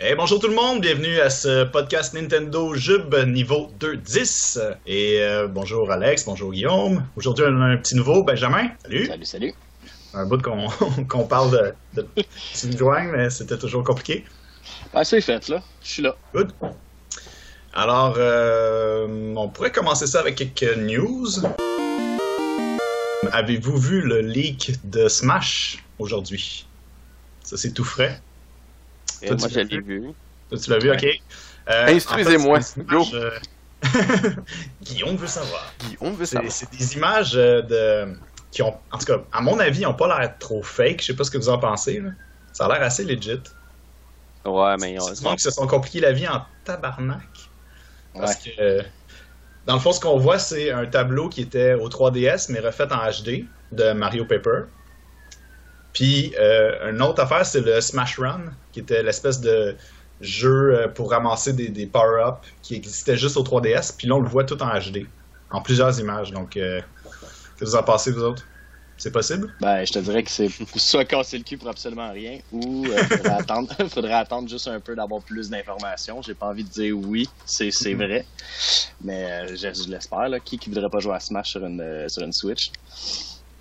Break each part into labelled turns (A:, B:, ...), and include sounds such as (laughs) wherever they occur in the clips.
A: Hey, bonjour tout le monde, bienvenue à ce podcast Nintendo Jub niveau 2.10. Et euh, bonjour Alex, bonjour Guillaume. Aujourd'hui, on a un petit nouveau, Benjamin. Salut.
B: Salut, salut.
A: Un bout qu'on (laughs) qu'on parle de, de joins, mais c'était toujours compliqué.
B: Ah, c'est fait, là. Je suis là.
A: Good. Alors, euh, on pourrait commencer ça avec quelques news. Avez-vous vu le leak de Smash aujourd'hui? Ça, c'est tout frais.
B: Et moi,
A: tu
B: je
A: l'as
B: l'ai
A: vu? Toi, tu l'as vu, ok. Euh,
C: Instruisez-moi.
A: en fait, c'est des images, euh, (laughs) Guillaume veut savoir.
C: Guillaume veut
A: C'est
C: savoir.
A: c'est des images euh, de qui ont, en tout cas, à mon avis, n'ont pas l'air trop fake. Je sais pas ce que vous en pensez. là. Ça a l'air assez legit.
B: Ouais, mais ils ont-
A: C'est se sont compliqués la vie en tabarnak. Parce
B: Ouais.
A: que, dans le fond, ce qu'on voit, c'est un tableau qui était au 3DS, mais refait en HD de Mario Paper. Puis, euh, une autre affaire, c'est le Smash Run, qui était l'espèce de jeu euh, pour ramasser des, des power-ups qui existait juste au 3DS. Puis là, on le voit tout en HD, en plusieurs images. Donc, euh, que vous en pensez, vous autres? C'est possible?
B: Ben, je te dirais que c'est (laughs) soit casser le cul pour absolument rien, ou euh, faudrait, (laughs) attendre, (laughs) faudrait attendre juste un peu d'avoir plus d'informations. J'ai pas envie de dire oui, c'est c'est vrai. Mais euh, je, je l'espère. Qui qui voudrait pas jouer à Smash sur une, sur une Switch?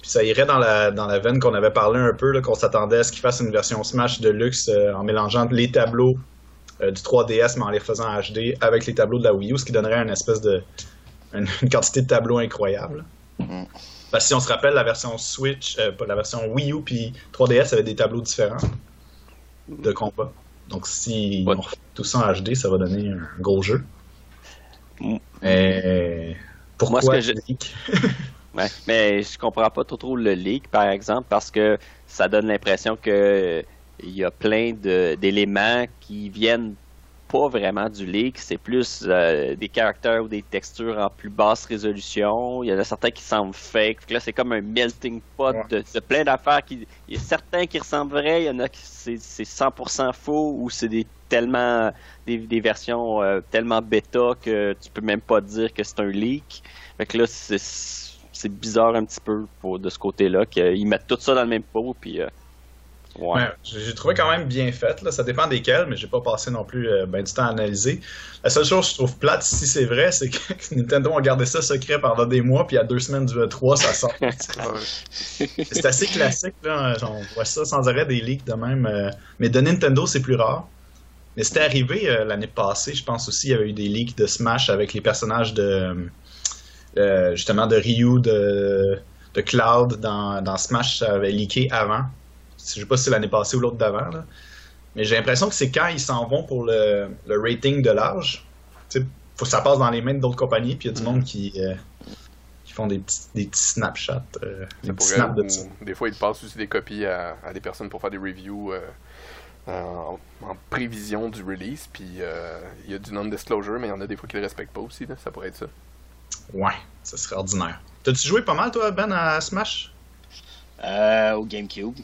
A: Puis ça irait dans la, dans la veine qu'on avait parlé un peu, qu'on s'attendait à ce qu'ils fassent une version Smash de luxe euh, en mélangeant les tableaux euh, du 3DS, mais en les refaisant en HD avec les tableaux de la Wii U, ce qui donnerait une espèce de. une, (laughs) une quantité de tableaux incroyable.
B: Mhm.
A: Parce que si on se rappelle, la version Switch, euh, la version Wii U puis 3DS avait des tableaux différents de combat. Donc si
B: Ouais.
A: on refait tout ça en HD, ça va donner un gros jeu.
B: Mm.
A: Pourquoi
D: Moi, ce que? (laughs) Ouais, mais je comprends pas trop, trop le leak, par exemple, parce que ça donne l'impression que euh, il y a plein d'éléments qui viennent pas vraiment du leak, c'est plus euh, des caractères ou des textures en plus basse résolution. Il y en a certains qui semblent fake. Fait que là, c'est comme un melting pot
A: Ouais.
D: de, de plein d'affaires. Qui, il y a certains qui ressemblent vrais, il y en a qui c'est c'est 100% faux ou c'est des tellement des, des versions euh, tellement bêta que tu peux même pas dire que c'est un leak. Fait que là, c'est c'est bizarre un petit peu pour, de ce côté-là, qu'ils mettent tout ça dans le même pot, puis... euh, ouais.
A: Ouais, j'ai trouvé quand même bien fait. Là. Ça dépend desquels, mais j'ai pas passé non plus euh, ben du temps à analyser. La seule chose que je trouve plate, si c'est vrai, c'est que Nintendo a gardé ça secret pendant des mois, puis à deux semaines du E3, ça sort. (laughs) c'est assez classique. Là. On voit ça sans arrêt des leaks de même. euh, Mais de Nintendo, c'est plus rare. Mais c'était arrivé l'année passée, je pense aussi, il y avait eu des leaks de Smash avec les personnages de euh, justement de Ryu, de, de Cloud dans, dans Smash, ça avait leaké avant. Je sais pas si c'est l'année passée ou l'autre d'avant. Mais j'ai l'impression que c'est quand ils s'en vont pour le, le rating de l'âge. Faut que ça passe dans les mains d'autres compagnies, puis il y a du monde qui, euh, qui font des petits, des petits Snapchats. euh, des petits snaps de
C: des fois, ils passent aussi des copies à, à des personnes pour faire des reviews en, en prévision du release. Puis euh, il y a du non-disclosure, mais il y en a des fois qui le respectent pas aussi. Là. Ça pourrait être ça.
A: Ouais, ça serait ordinaire. T'as-tu joué pas mal, toi, Ben, à Smash?
B: Euh, au GameCube.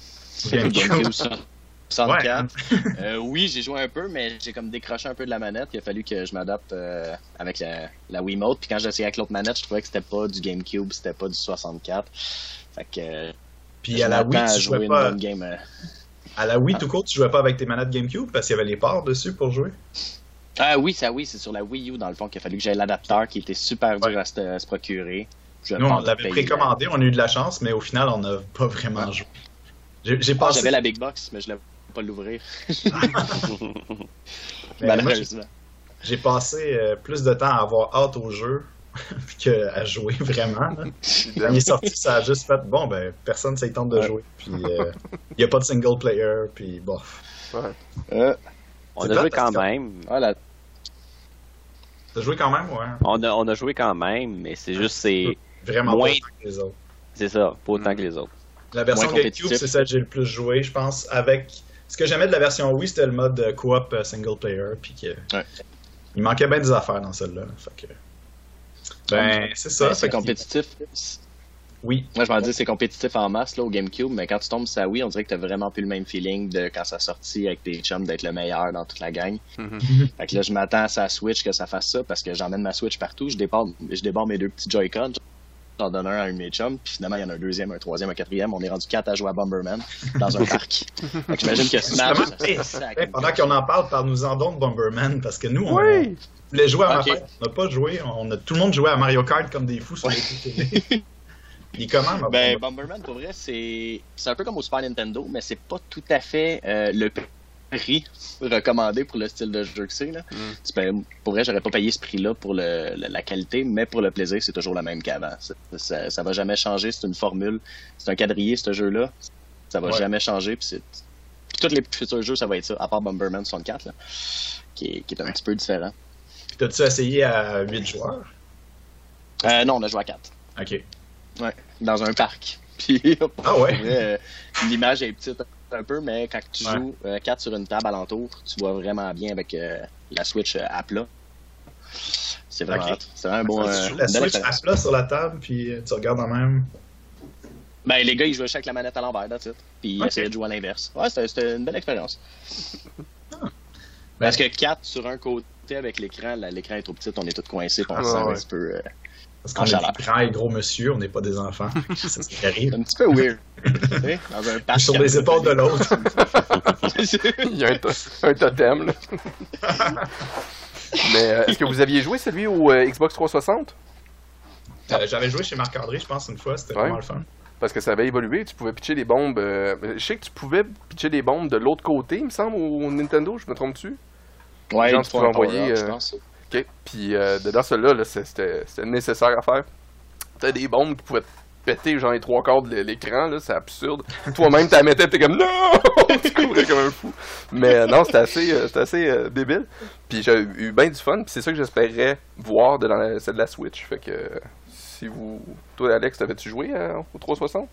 A: GameCube. (laughs)
B: 64. Euh, oui, j'ai joué un peu, mais j'ai comme décroché un peu de la manette. Il a fallu que je m'adapte euh, avec la, la Wiimote. Puis quand j'ai essayé avec l'autre manette, je trouvais que c'était pas du GameCube, c'était pas du 64. Fait que. euh,
A: Puis
B: je
A: à la Wii, tu
B: jouer
A: jouais
B: une
A: pas.
B: bonne game. euh.
A: À la Wii, tout court, tu jouais pas avec tes manettes GameCube parce qu'il y avait les ports dessus pour jouer?
B: Ah oui, ça oui, c'est sur la Wii U dans le fond qu'il a fallu que j'aie l'adapteur qui était super dur à se, à se procurer. Je
A: Nous, on l'avait précommandé, on a eu de la chance, mais au final, on n'a pas vraiment joué. J'ai.
B: Ah,
A: passé.
B: J'avais la Big Box, mais je l'avais pas l'ouvrir, (laughs)
A: moi,
B: malheureusement.
A: J'ai passé euh, plus de temps à avoir hâte au jeu (laughs) qu'à jouer vraiment. là. (laughs) Quand il est sorti, ça a juste fait bon, ben personne s'y tente de
B: Ouais.
A: jouer. Puis euh, il n'y a pas de single player, puis bon.
B: Euh,
D: On a joué quand
A: que-
D: même.
B: voilà.
A: T'as joué quand même, ouais.
D: On a, on a joué quand même, mais c'est juste, c'est
A: Vraiment
D: Moins-
A: pas autant que les autres.
D: c'est ça, pas autant
C: Mm.
D: que les autres.
A: La version GameCube, c'est celle que j'ai le plus joué, je pense. Avec ce que j'aimais de la version Wii, c'était le mode coop euh, single player, puis que
B: Ouais.
A: il manquait bien des affaires dans celle-là. Fait que ben c'est ça.
B: C'est compétitif.
A: Oui.
B: Moi, je m'en dis c'est compétitif en masse là, au GameCube, mais quand tu tombes sur la Wii, on dirait que t'as vraiment plus le même feeling de quand ça sortit avec tes chums d'être le meilleur dans toute la gang.
C: Mhm.
B: Fait que là, je m'attends à sa Switch que ça fasse ça parce que j'emmène ma Switch partout, je débarre, je mes deux petits Joy-Con, j'en donne un à un de mes chums, puis finalement, il y en a un deuxième, un troisième, un quatrième. On est rendu quatre à jouer à Bomberman dans un (laughs) parc. Fait que j'imagine que Smash, ça
A: hey, pendant qu'on en parle, parle-nous-en donc de Bomberman, parce que nous, on,
C: Oui!
A: on voulait jouer à
B: Ok.
A: ma fête, on n'a pas joué, on a tout le monde joué à Mario Kart comme des fous sur les télé. (laughs) Il est comment,
B: Ben,
A: Bomberman?
B: Bomberman, pour vrai, c'est c'est un peu comme au Super Nintendo, mais c'est pas tout à fait euh, le prix recommandé pour le style de jeu que c'est. là.
C: Mm.
B: Tu payes- Pour vrai, j'aurais pas payé ce prix-là pour le- le- la qualité, mais pour le plaisir, c'est toujours la même qu'avant. Ça, ça, ça va jamais changer, c'est une formule. C'est un quadrillé, ce jeu-là. Ça va
A: Ouais.
B: jamais changer. Puis c'est- puis tous les futurs jeux, ça va être ça, à part Bomberman 64, là, qui, est, qui est un petit peu différent.
A: Puis T'as-tu essayé à 8 joueurs?
B: Euh, non, on a joué à 4.
A: Ok.
B: Dans un parc. (laughs) Puis,
A: Ah ouais?
B: euh, l'image est petite un peu, mais quand tu
A: Ouais.
B: joues 4 sur une table alentour, tu vois vraiment bien avec euh, la Switch euh, à plat. C'est vraiment, c'est vraiment un bon.
A: tu
B: euh,
A: joues la Switch à plat sur la table, puis euh, tu regardes en même.
B: Ben, les gars, ils jouaient avec la manette à l'envers, it. Puis ils essayaient de jouer à l'inverse. Ouais, c'était c'était une belle expérience.
A: Ben,
B: Parce que 4 sur un côté avec l'écran, là, l'écran est trop petit, on est tous coincés, on
C: Ah, ouais.
B: un petit peu. euh,
A: Parce qu'on est des grands et gros monsieur, on n'est pas des enfants. (laughs) C'est ce qui arrive.
B: un petit peu weird. tu sais, dans un parc.
A: Sur les épaules de l'autre. (laughs)
C: Il y a un, to- un totem, là. (laughs) Mais euh, est-ce que vous aviez joué celui au euh, Xbox 360?
A: Euh, J'avais joué chez Marc-André, je pense, une fois, c'était
C: Ouais.
A: vraiment le fun.
C: Parce que ça avait évolué, tu pouvais pitcher des bombes. euh, je sais que tu pouvais pitcher des bombes de l'autre côté, il me semble, au Nintendo, je me trompe dessus.
B: Ouais,
C: Genre,
B: il
C: tu
B: un
C: envoyer,
B: power-up, je
C: euh,
B: pense.
C: Ok. Puis euh, dedans, celui-là, là, c'est- c'était nécessaire à faire. T'as des bombes qui pouvaient te péter genre les trois quarts de l'écran, là, c'est absurde. Toi-même, t'as mettais, t'es comme non! (laughs) tu courais comme un fou. Mais euh, non, c'était assez, euh, assez débile. Puis j'ai eu bien du fun, puis c'est ça que j'espérais voir de la, celle de la Switch. Fait que si vous. Toi, Alex, t'avais-tu joué au 360?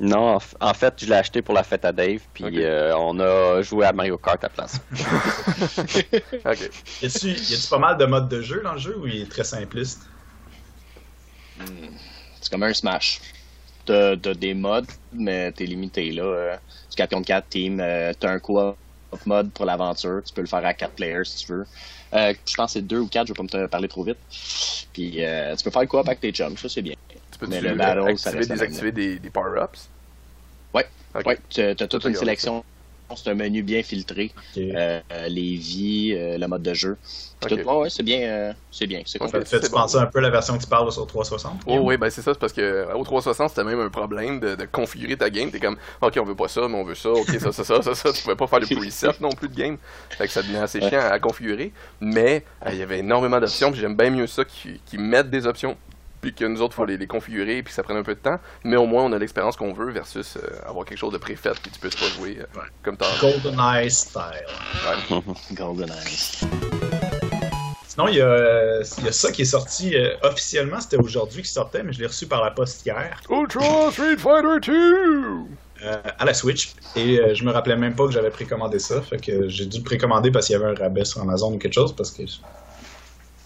D: Non, en, f- en fait, je l'ai acheté pour la fête à Dave, puis euh, on a joué à Mario Kart à la place. (laughs)
C: Ok.
A: Y a-tu y a-tu pas mal de modes de jeu dans le jeu ou il est très simpliste?
B: C'est comme un Smash. T'as t'as des modes, mais t'es limité là. Euh, du 4 contre 4 team, euh, t'as un co-op mode pour l'aventure. Tu peux le faire à 4 players si tu veux. Euh, je pense que c'est 2 ou 4, je vais pas me parler trop vite. Puis euh, tu peux faire le co-op avec tes chums, ça c'est bien.
C: Tu peux activer, désactiver des, des power-ups?
B: Ouais. Ouais, t'as t'as toute une sélection. C'est un menu bien filtré. Euh, les vies, euh, le mode de jeu. Tout, ouais, ouais, c'est bien. euh, c'est bien. C'est complet.
A: fait
C: bon.
A: penser un peu à la version que tu parles sur 360?
C: Oh oui, ben c'est ça, c'est parce que euh, au 360, c'était même un problème de, de configurer ta game. T'es comme, ok, on veut pas ça, mais on veut ça, ok, ça, ça, ça, ça, ça. Tu pouvais pas faire le preset non plus de game. Fait que ça devenait assez
B: Ouais.
C: chiant à, configurer. Mais euh, il y avait énormément d'options, puis j'aime bien mieux ça qu'ils qu'ils mettent des options, puis que nous autres, faut les, les configurer, puis ça prenne un peu de temps. Mais au moins, on a l'expérience qu'on veut versus euh, avoir quelque chose de préfait, puis tu peux pas jouer euh,
A: Ouais.
C: comme t'as.
A: GoldenEye style.
C: Ouais. (laughs)
B: GoldenEye.
A: Sinon, il y, a, euh, il y a ça qui est sorti euh, officiellement, c'était aujourd'hui qui sortait, mais je l'ai reçu par la poste hier,
C: Ultra Street Fighter 2!
A: euh, à la Switch. Et euh, je me rappelais même pas que j'avais précommandé ça, fait que j'ai dû le précommander parce qu'il y avait un rabais sur Amazon ou quelque chose, parce que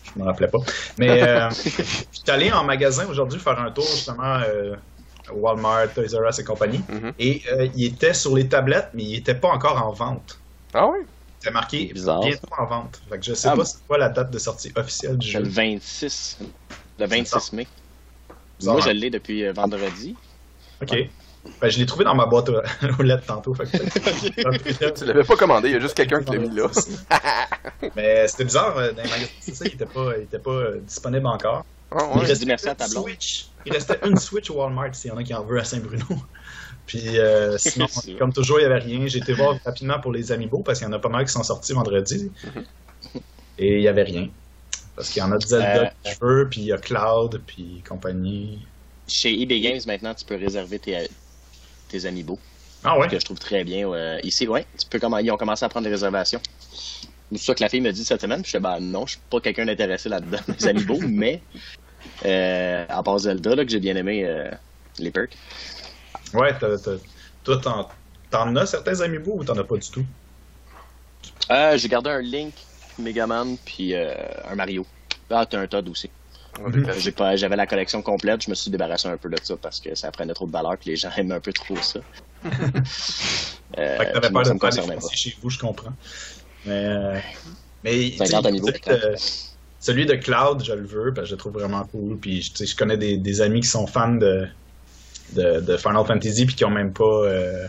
A: je, je me rappelais pas. Mais euh, (laughs) j'étais allé en magasin aujourd'hui faire un tour, justement, euh, Walmart, Toys R Us et compagnie.
C: Mhm.
A: Et euh, il était sur les tablettes, mais il était pas encore en vente.
C: Ah ouais?
A: C'était marqué
D: Bizarre,
A: bientôt en vente. Fait que je sais
B: Ah,
A: pas c'est quoi la date de sortie officielle du jeu.
B: le 26. Le 26 mai.
A: Bizarre,
B: Moi,
A: hein?
B: je l'ai depuis vendredi.
A: Ok. Ben, je l'ai trouvé dans ma boîte aux (laughs) lettres tantôt. Fait que (laughs)
C: Tu l'avais pas commandé, il y a juste quelqu'un qui l'a mis là. (laughs)
A: Mais c'était bizarre, euh, dans les magasins, c'est ça, il était pas, il était pas euh, disponible encore.
C: Ah
A: Il
C: ouais?
B: Dit merci à ta.
A: Switch. Il restait une Switch au Walmart s'il y en a qui en veut à Saint-Bruno. Puis euh, sinon, comme toujours, il n'y avait rien. J'ai été voir rapidement pour les Amiibo parce qu'il y en a pas mal qui sont sortis vendredi. Et il n'y avait rien. Parce qu'il y en a de Zelda
B: Euh,
A: que je veux, puis il y a Cloud, puis compagnie.
B: Chez eBay Games, maintenant, tu peux réserver tes, tes amiibo.
A: Ah ouais?
B: Que je trouve très bien. euh, ici, ouais. Tu peux commen- ils ont commencé à prendre des réservations. C'est ça que la fille me dit cette semaine. Puis je fais, ben non, je suis pas quelqu'un d'intéressé là-dedans, (laughs) les amiibo, (laughs) mais euh, à part Zelda, là, que j'ai bien aimé euh, les perks.
A: Ouais, t'as, t'as- toi, t'en, t'en as certains Amiibo ou t'en as pas du tout?
B: Euh, j'ai gardé un Link, Megaman, puis euh, un Mario. Ah, t'as un Todd aussi.
C: Classiques.
B: J'ai pas, j'avais la collection complète, je me suis débarrassé un peu de ça parce que ça prenait trop de valeur puis les gens aiment un peu trop ça. euh, (laughs)
A: Fait que t'avais
B: puis moi,
A: peur
B: ça
A: de
B: me
A: faire défoncer chez vous, je comprends. Mais. euh, mais
B: 50
A: tu sais,
B: à niveau.
A: peut-être, euh, celui de Cloud, je le veux, parce que je le trouve vraiment cool. Puis je connais des, des amis qui sont fans de, de, de Final Fantasy puis qui ont même pas euh,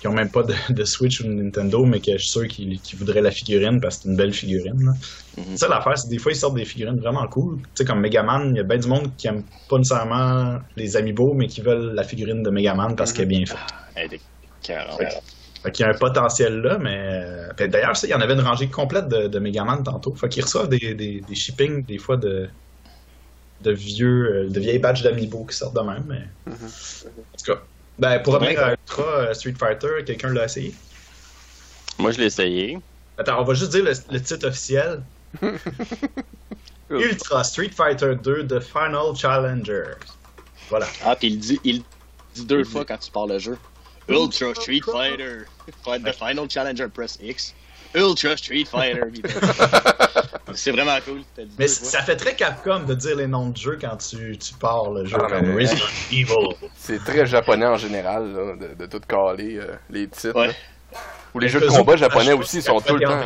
A: qui ont même pas de, de Switch ou de Nintendo, mais que je suis sûr qu'ils voudraient la figurine parce que c'est une belle figurine. là.
B: Mhm.
A: Ça l'affaire, c'est que des fois ils sortent des figurines vraiment cool. Tu sais, comme Megaman, il y a bien du monde qui aime pas nécessairement les amiibo, mais qui veulent la figurine de Megaman parce qu'elle est bien faite.
B: Elle était carrément.
A: Fait qu'il y a un potentiel là, mais. euh, fait D'ailleurs, ça, il y en avait une rangée complète de, de Megaman tantôt. Fait qu'ils reçoivent des, des, des shippings, des fois, de, de vieux euh, de vieilles badges d'Amiibo qui sortent de même. Mais...
C: Mhm.
A: En tout cas. Ben, pour revenir à Ultra euh, Street Fighter, quelqu'un l'a essayé.
D: Moi, je l'ai essayé.
A: Attends, on va juste dire le, le titre officiel. (laughs) Ultra Street Fighter 2 The Final Challenger. Voilà.
B: Ah, puis il dit, il dit deux fois quand tu parles le jeu. Ultra Street Fighter. Fight the Final Challenger, press X. Ultra Street Fighter. (laughs) C'est vraiment cool. dit
A: Mais
B: deux
A: ça fait très Capcom de dire les noms de jeux quand tu, tu pars le jeu
C: Ah,
A: comme
C: mais-
A: Resident Evil.
C: C'est très japonais en général, là, de, de tout caler euh, les titres.
B: Ouais.
C: Ou les jeux de combat japonais aussi sont tout le temps.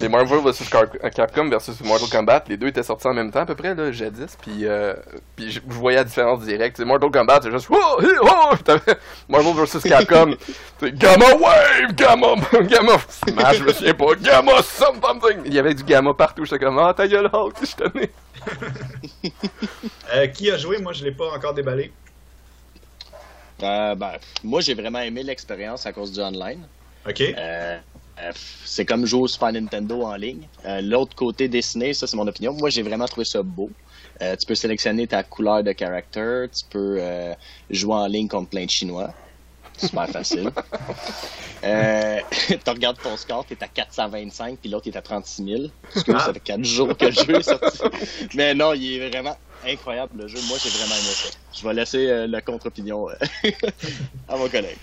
C: Les Marvel vs Car- Capcom versus Mortal Kombat, les deux étaient sortis en même temps à peu près, là, jadis, puis, euh, puis je voyais la différence directe. Mortal Kombat, c'est juste oh, hi, oh! (laughs) Marvel vs Capcom, (laughs) c'est Gamma Wave, Gamma, (laughs) Gamma Smash, je me souviens pas, Gamma something. Il y avait du Gamma partout, j'étais comme, ah, ta gueule, Hulk, je tenais.
A: Euh, qui a joué? Moi, je l'ai pas encore déballé.
B: Euh, ben, moi, j'ai vraiment aimé l'expérience à cause du online.
A: Ok.
B: Euh, euh, c'est comme jouer au Super Nintendo en ligne. Euh, L'autre côté dessiné, ça c'est mon opinion. Moi j'ai vraiment trouvé ça beau. Euh, tu peux sélectionner ta couleur de character, tu peux euh, jouer en ligne contre plein de Chinois. Super (laughs) facile. euh, (laughs) tu regardes ton score, t'es à 425, puis l'autre est à 36 000. Excuse,
A: Ah.
B: ça fait 4 jours que le jeu est (laughs) sorti. Mais non, il est vraiment incroyable le jeu. Moi j'ai vraiment aimé ça. Je vais laisser la contre-opinion à mon collègue.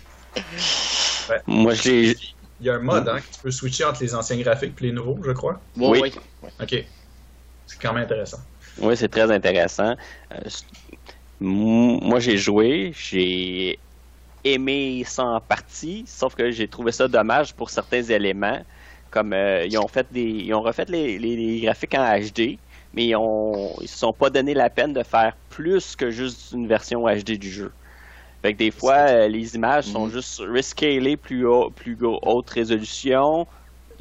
D: Moi, je l'ai.
A: Il y a un mode hein, que tu peux switcher entre les anciens graphiques et les nouveaux, je crois.
D: Oui.
B: ouais.
A: Ok. C'est quand même intéressant.
D: Oui, c'est très intéressant. Euh, moi, j'ai joué, j'ai aimé ça en partie, sauf que j'ai trouvé ça dommage pour certains éléments. Comme euh, ils ont fait des, ils ont refait les, les- les graphiques en HD, mais ils ont, ils se sont pas donné la peine de faire plus que juste une version HD du jeu. Fait que des fois, euh, les images sont
B: Mhm.
D: juste rescalées plus haut, plus haute résolution.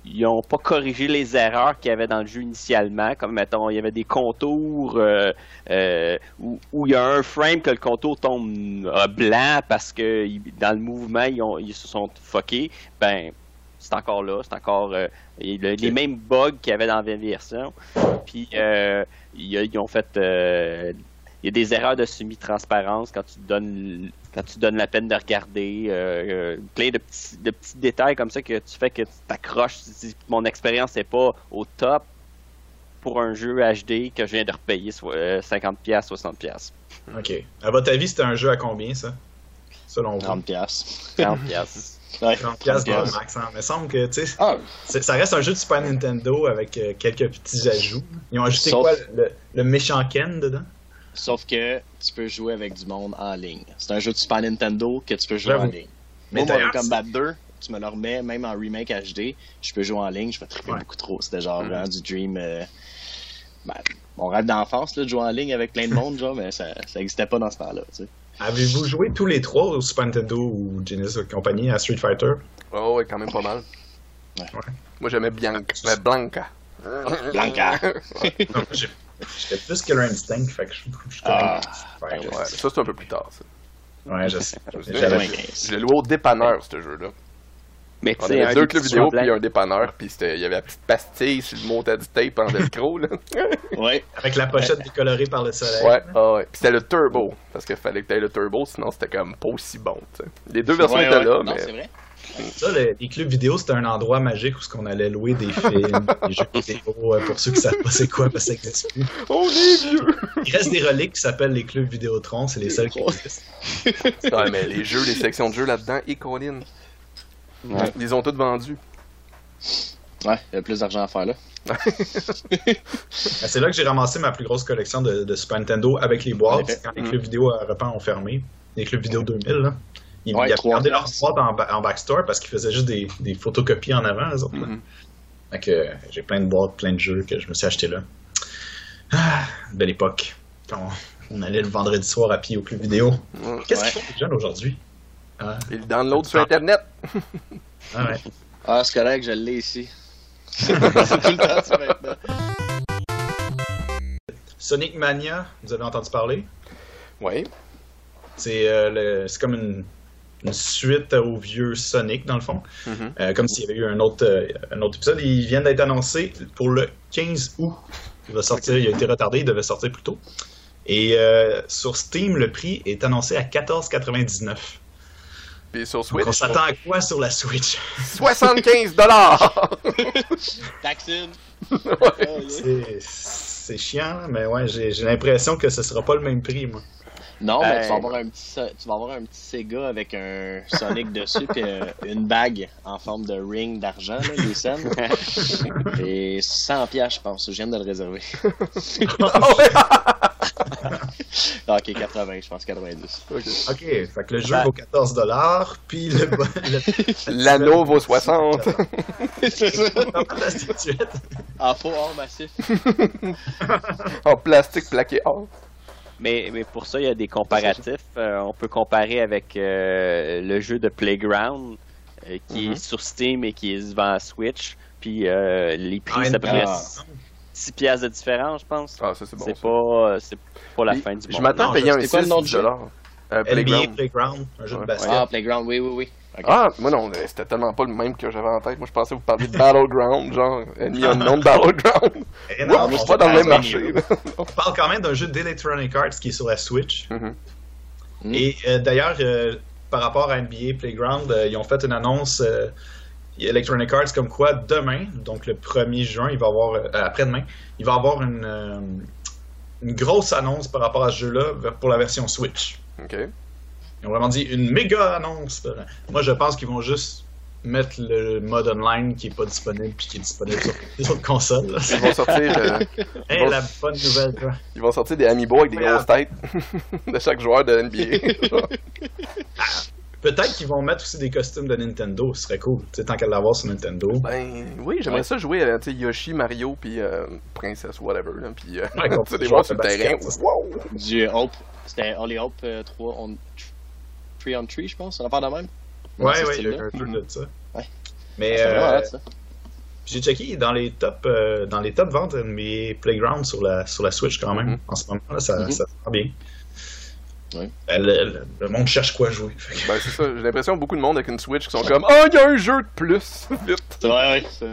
D: Ils n'ont pas corrigé les erreurs qu'il y avait dans le jeu initialement, comme mettons, il y avait des contours euh, euh, où, où il y a un frame que le contour tombe blanc parce que dans le mouvement ils, ont- ils se sont fuckés. Ben, c'est encore là, c'est encore euh, les mêmes bugs qu'il y avait dans la version. Puis euh, ils ont fait euh, il y a des erreurs de semi-transparence quand tu donnes quand tu donnes la peine de regarder, euh, euh, plein de petits, de petits détails comme ça que tu fais que tu t'accroches. Tu dis, Mon expérience n'est pas au top pour un jeu HD que je viens de repayer soit, euh, 50$, 60$.
A: Ok. À votre avis, c'était un jeu à combien, ça? Selon vous?
B: 30 piastres.
D: 40$.
B: Ouais,
A: 30 piastres
B: 30
A: dans max. hein. Mais il semble que, tu sais,
B: Ah,
A: ça reste un jeu de Super Nintendo avec euh, quelques petits ajouts. Ils ont ajouté
B: Sauf-
A: quoi? Le, le méchant Ken dedans?
B: Sauf que tu peux jouer avec du monde en ligne. C'est un jeu de Super Nintendo que tu peux jouer en ligne.
A: Mais
B: Moi, Mortal Kombat 2, tu me le remets même en remake HD, je peux jouer en ligne, je vais triper
A: Ouais.
B: beaucoup trop. C'était genre
D: Mhm.
B: vraiment du dream. euh, ben, mon rêve d'enfance, de jouer en ligne avec plein de monde, (laughs) genre, mais ça ça existait pas dans ce temps-là. Tu sais.
A: Avez-vous joué tous les trois au Super Nintendo ou Genesis et compagnie à Street Fighter?
C: Oh, ouais, quand même pas mal.
B: Ouais.
C: Moi, j'aimais Bianca. Blanca.
B: Blanca! (laughs)
A: Non, j'ai- J'étais plus Killer Instinct, fait que je, je
B: Ah.
A: Fighter.
C: Ouais, ça, c'est un peu plus tard, ça.
A: Ouais, je sais.
C: Je sais.
A: J'avais-
B: 95.
C: Je l'ai loué au dépanneur, ce jeu-là.
D: Mais tu
C: On
D: sais,
C: avait
D: un
C: deux clubs vidéo, puis un dépanneur, puis c'était- il y avait la petite pastille sur le montant du tape en velcro, là. (laughs)
B: Ouais,
A: Avec la pochette décolorée par le soleil.
C: Ouais, ah ouais. Puis c'était le turbo, parce qu'il fallait que t'aies le turbo, sinon c'était comme pas aussi bon, tu sais. Les deux versions
B: ouais,
C: étaient
B: ouais.
C: là,
B: Non, c'est
C: mais...
A: Ça, le- les clubs vidéo, c'était un endroit magique où ce qu'on allait louer des films, des (laughs) jeux vidéo. euh, Pour ceux qui savent pas c'est quoi, parce que ça plus.
C: On est vieux!
A: Il reste des reliques qui s'appellent les clubs Vidéotron, c'est les seuls qui existent. (laughs)
C: ouais, mais les jeux, les sections de jeux là-dedans, et Colin.
D: Ouais.
C: Ils les ont tous vendus.
B: Ouais, il y a plus d'argent à faire là.
A: Ben, C'est là que j'ai ramassé ma plus grosse collection de, de Super Nintendo avec les boîtes, quand les
C: Mm.
A: clubs vidéo à repas ont fermé. Les clubs vidéo 2000, là. Ils,
B: Ouais,
A: ils
B: piastres.
A: boîtes en, ba- en backstore parce qu'ils faisaient juste des, des photocopies en avant, eux autres. là.
C: Mhm.
A: Fait que euh, j'ai plein de boîtes, plein de jeux que je me suis acheté là. Ah, belle époque. Quand on allait le vendredi soir à pied au club vidéo. Qu'est-ce
B: Ouais.
A: qu'ils font les jeunes aujourd'hui? Ah,
C: download sur Internet.
A: ah ouais. (laughs)
B: Ah, c'est correct, je l'ai ici. (laughs) c'est tout le temps ça maintenant.
A: Sonic Mania, vous avez entendu parler?
C: Ouais.
A: C'est euh, le- c'est comme une, une suite au vieux Sonic, dans le fond.
C: Mhm.
A: Euh, comme s'il y avait eu un autre, euh, un autre épisode. Il vient d'être annoncé pour le 15 août. Il va sortir, il a été retardé, il devait sortir plus tôt. Et euh, sur Steam, le prix est annoncé à 14,99.
C: Puis sur
A: Donc
C: Switch,
A: on s'attend à quoi sur la Switch? (laughs)
C: 75 dollars. (laughs)
B: Vaccine.
A: C'est c'est chiant, mais ouais, j'ai j'ai l'impression que ce sera pas le même prix, moi.
B: Non, mais
D: Hey.
B: tu vas, avoir un petit, so- tu vas avoir un petit Sega avec un Sonic (laughs) dessus puis euh, une bague en forme de ring d'argent, là, les scènes. (laughs) Et 100 pièces, je pense. Je viens de le réserver. (laughs)
C: Ah ouais?
B: Ok, 80, je pense 90.
C: Ok.
A: Fait que le jeu vaut 14$, puis le, le,
C: L'anneau vaut 60.
B: C'est ça. En faux or massif.
C: en plastique plaqué or.
D: Mais, mais pour ça, il y a des comparatifs. Euh, on peut comparer avec euh, le jeu de Playground euh, qui
C: Mhm.
D: est sur Steam et qui est devant Switch. Puis euh, les prix,
A: Ah,
D: à près
B: ah.
D: 6 piastres de différence, je pense.
C: Ah, ça c'est bon.
D: c'est
C: ça.
D: pas, c'est pas la fin du
C: Je
D: monde.
C: m'attends à payer un
B: c'était quoi le
C: 6
B: nom du jeu?
C: dollars. Euh,
A: NBA
C: Playground.
A: Playground, un jeu
C: Ouais.
A: de basket.
B: Ah, Playground, oui, oui, oui.
C: Ah, moi non, c'était tellement pas le même que j'avais en tête. Moi je pensais vous parler de Battleground, genre Enemy Unknown (laughs) Battleground.
A: Eh non,
C: Oups, va dans le même
B: pas
C: marché.
A: On parle quand même d'un jeu d'Electronic Arts qui est sur la Switch.
C: Mhm.
B: Mm.
A: Et euh, d'ailleurs, euh, par rapport à NBA Playground, euh, ils ont fait une annonce euh, Electronic Arts comme quoi demain, donc le 1er juin, il va y avoir, euh, après-demain, il va y avoir une, euh, une grosse annonce par rapport à ce jeu-là pour la version Switch.
C: Ok.
A: Ils ont vraiment dit une méga annonce. Moi, je pense qu'ils vont juste mettre le mode online qui est pas disponible puis qui est disponible sur les autres consoles. là.
C: Ils vont sortir, euh, (laughs)
A: Hey, la bonne nouvelle, quoi.
C: ils vont sortir des amiibo avec des grosses têtes (laughs) de chaque joueur de NBA. Genre.
A: Peut-être qu'ils vont mettre aussi des costumes de Nintendo, ce serait cool. Tu sais, tant qu'à l'avoir sur Nintendo.
C: ben oui, j'aimerais
B: Ouais.
C: ça jouer à tu sais, Yoshi, Mario, puis euh, Princesse, whatever. Là, puis euh,
A: Ouais, contre (laughs)
C: tu sais, des joueurs sur le terrain. Wow!
B: Du Hope. C'était Only Hope euh, 3 on 3 on 3, je pense. Ça va faire de même.
A: Ouais, ouais, il y a
B: style-là.
A: un truc de ça.
B: Ouais.
A: Mais
B: vraiment
A: euh, j'ai checké dans les top euh, dans les top ventes NBA Playground sur la sur la Switch quand même
C: Mhm.
A: en ce moment là, ça, ça va bien.
B: Ouais.
A: Euh, Le, monde cherche quoi jouer.
C: Ben c'est ça, j'ai l'impression que beaucoup de monde avec une Switch qui sont comme Ah, il y a un jeu de plus! (laughs) Vite!
B: C'est vrai, ouais.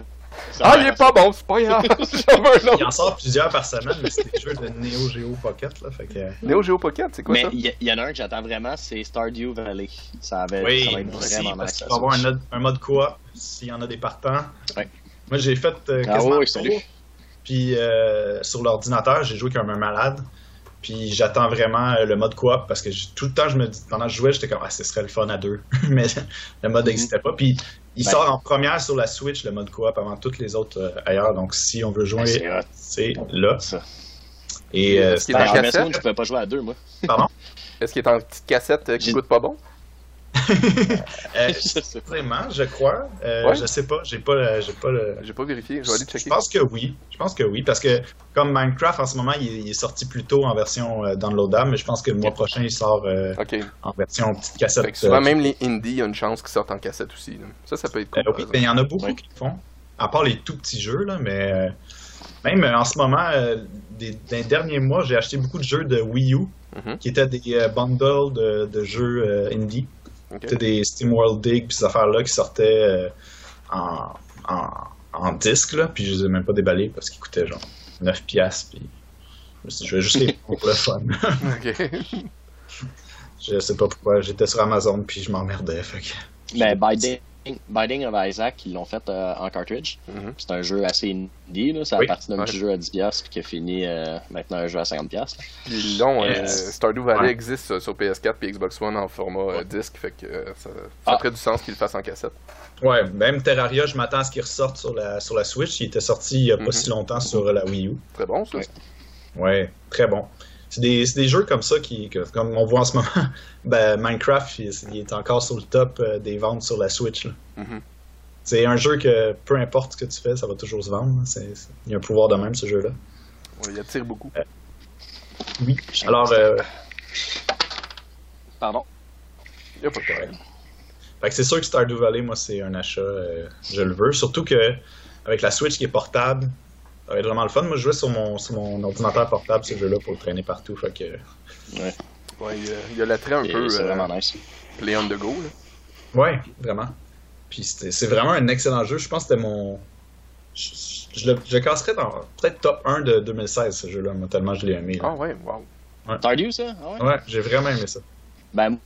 C: Ah, il est
B: ça.
C: pas bon, c'est pas grave! (laughs) (laughs) J'en veux un
A: Il en sort plusieurs par semaine, mais c'est des jeux de Neo Geo Pocket là, fait que
C: Neo Geo Pocket, c'est quoi
B: Mais
C: ça?
B: il y, il y en a un que j'attends vraiment, c'est Stardew Valley. Ça, avait,
A: oui,
B: ça va être
A: aussi,
B: vraiment
A: parce qu'il va avoir un, un mode coop s'il y en a des partants.
B: Ouais.
A: Moi j'ai fait euh,
B: Ah
A: quasiment
B: oui, salut.
A: Puis euh, sur l'ordinateur, j'ai joué comme un malade. Puis j'attends vraiment euh, le mode coop parce que tout le temps, je me dis, pendant que je jouais, j'étais comme, ah, ce serait le fun à deux. (laughs) Mais le mode n'existait pas. Puis il
B: Ben.
A: sort en première sur la Switch, le mode coop, avant toutes les autres euh, ailleurs. Donc si on veut jouer,
B: C'est hot,
A: c'est là.
B: ça.
A: Et euh,
C: Est-ce qu'il
A: c'est
C: est en cassette?
B: Moon, je pouvais pas jouer à deux, moi.
A: Pardon?
C: Est-ce qu'il est en petite cassette euh, qui goûte pas bon?
A: Euh,
B: Je.
A: Vraiment, je crois. Euh,
C: Ouais.
A: Je sais pas. J'ai pas, j'ai pas le.
C: J'ai pas vérifié, je vais aller
A: Je
C: checker.
A: pense que oui. Je pense que oui, parce que comme Minecraft en ce moment, il est, il est sorti plus tôt en version euh, downloadable, mais je pense que le mois prochain, il sort euh, en version petite cassette.
C: Fait que souvent,
A: euh,
C: même les indies, il y a une chance qu'ils sortent en cassette aussi. là. Ça, ça peut être cool.
A: oui, mais il y en a beaucoup
B: Ouais.
A: qui le font. À part les tout petits jeux, là, mais même en ce moment, des, dans les derniers mois, j'ai acheté beaucoup de jeux de Wii U
C: Mhm.
A: qui étaient des bundles de, de jeux indie. C'était des Steam World Dig puis ces affaires-là qui sortaient euh, en, en, en disque, là, puis je les ai même pas déballés parce qu'ils coûtaient genre 9 piastres, puis je vais juste les prendre pour le fun. (laughs)
C: Ok.
A: je sais pas pourquoi, j'étais sur Amazon puis je m'emmerdais, fait que...
B: Mais Binding, Binding of Isaac, ils l'ont fait euh, en cartridge.
C: Mhm.
B: C'est un jeu assez indie, là. Ça
A: Oui.
B: a parti d'un
C: Ouais.
B: petit jeu à 10$ puis qui a fini euh, maintenant un jeu à 50$. là.
C: Puis non, euh. Stardew Valley
A: Ouais.
C: existe sur PS4 et Xbox One en format euh, disque, fait que euh, ça, ça
B: Ah.
C: ferait du sens qu'ils le fassent en cassette.
A: Ouais, même Terraria, je m'attends à ce qu'il ressorte sur la, sur la Switch. Il était sorti il y a pas
C: Mhm.
A: si longtemps sur la Wii U.
C: Très bon, ça.
B: Ouais.
A: Ouais, très bon. C'est des, c'est des jeux comme ça qui, que- comme on voit en ce moment, (laughs) ben, Minecraft, il, il est encore sur le top euh, des ventes sur la Switch.
C: Mhm.
A: C'est un jeu que peu importe ce que tu fais, ça va toujours se vendre. il y a un pouvoir de même, ce jeu-là.
C: On y attire beaucoup.
A: Oui. Alors, euh,
B: Pardon?
C: Y a pas de problème.
A: fait que c'est sûr que Stardew Valley, moi, c'est un achat, euh, je le veux. Surtout que avec la Switch qui est portable, ça va être vraiment le fun. Moi, je jouais sur mon, sur mon ordinateur portable ce jeu-là pour le traîner partout. Fait que,
C: Ouais, il y a- a l'attrait un
B: Et
C: peu
B: C'est
C: euh,
B: vraiment nice.
C: play on the go. Là.
A: ouais, vraiment. Puis c'était- c'est vraiment un excellent jeu. Je pense que c'était mon. Je, je le, je le casserais dans peut-être top 1 de 2016, ce jeu-là, moi, tellement je l'ai aimé. là.
C: Ah ouais, wow.
B: Stardew, ça? Ah ouais?
A: Ouais, j'ai vraiment aimé ça.
B: Ben,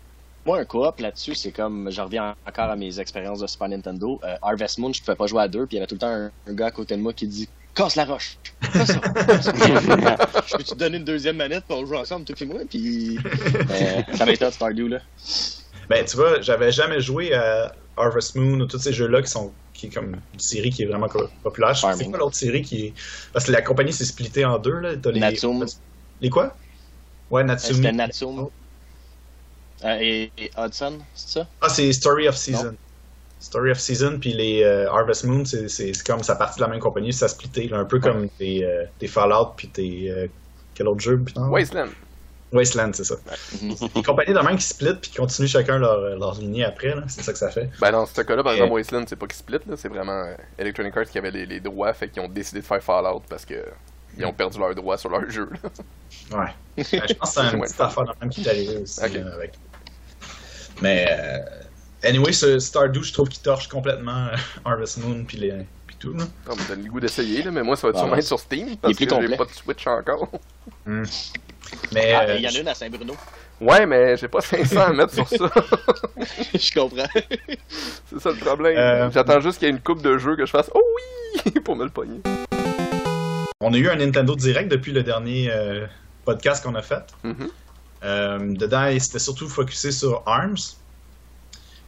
B: moi, un coop là-dessus, c'est comme, je reviens encore à mes expériences de Super Nintendo. Euh, Harvest Moon, je pouvais pas jouer à deux, puis il y avait tout le temps un, un gars à côté de moi qui dit Casse la roche! (laughs) Fais ça! Je peux-tu te donner une deuxième manette pour jouer ensemble, toi et moi? Puis, euh, ça m'étonne, Stardew, là.
A: Ben, tu vois, j'avais jamais joué à Harvest Moon ou tous ces jeux-là qui sont qui est comme une série qui est vraiment populaire. Je sais
B: Farming.
A: pas l'autre série qui est. Parce que la compagnie s'est splittée en deux, là. T'as les...
B: Natsum.
A: Les quoi? Ouais,
B: Euh,
A: Natsumi.
B: C'était Natsum. Euh, et, et Hudson, c'est ça?
A: Ah, c'est Story of Season. Story of Season, puis les euh, Harvest Moon, c'est c'est- c'est comme ça partie de la même compagnie, ça a splitté, là, un peu comme tes, euh, tes Fallout, puis tes. euh, quel autre jeu? putain?
C: Wasteland.
A: Wasteland, c'est ça.
B: Mhm.
A: Les compagnies de même qui split, puis qui continuent chacun leur, leur lignée après, là, c'est ça que ça fait.
C: Ben dans ce cas-là, par
A: Et-
C: exemple, Wasteland, c'est pas qu'ils split, là, c'est vraiment euh, Electronic Arts qui avait les, les droits, fait qu'ils ont décidé de faire Fallout parce que ils ont perdu leurs droits sur leur jeu. là.
A: Ouais. Ben, je pense que c'est une
C: Ouais.
A: petite affaire de même qui est arrivée aussi avec. Mais euh, anyway, ce Stardew, je trouve qu'il torche complètement euh, Harvest Moon puis les puis tout. Là.
C: Ça me donne le goût d'essayer, là, mais moi, ça va
B: Ah,
C: sûrement
B: ouais.
C: être sur Steam parce
B: plus
C: que j'ai pas de Switch encore.
A: Mais
B: Ah,
A: euh,
B: il y en a une à Saint-Bruno.
C: Ouais, mais j'ai pas 500 à mettre sur ça. (laughs)
B: je comprends. (laughs)
C: c'est ça le problème.
A: Euh,
C: J'attends juste qu'il y ait une coupe de jeux que je fasse. Oh oui! (laughs) pour me le pogner.
A: on a eu un Nintendo Direct depuis le dernier euh, podcast qu'on a fait.
C: Mhm.
A: Euh, dedans, c'était surtout focusé sur ARMS.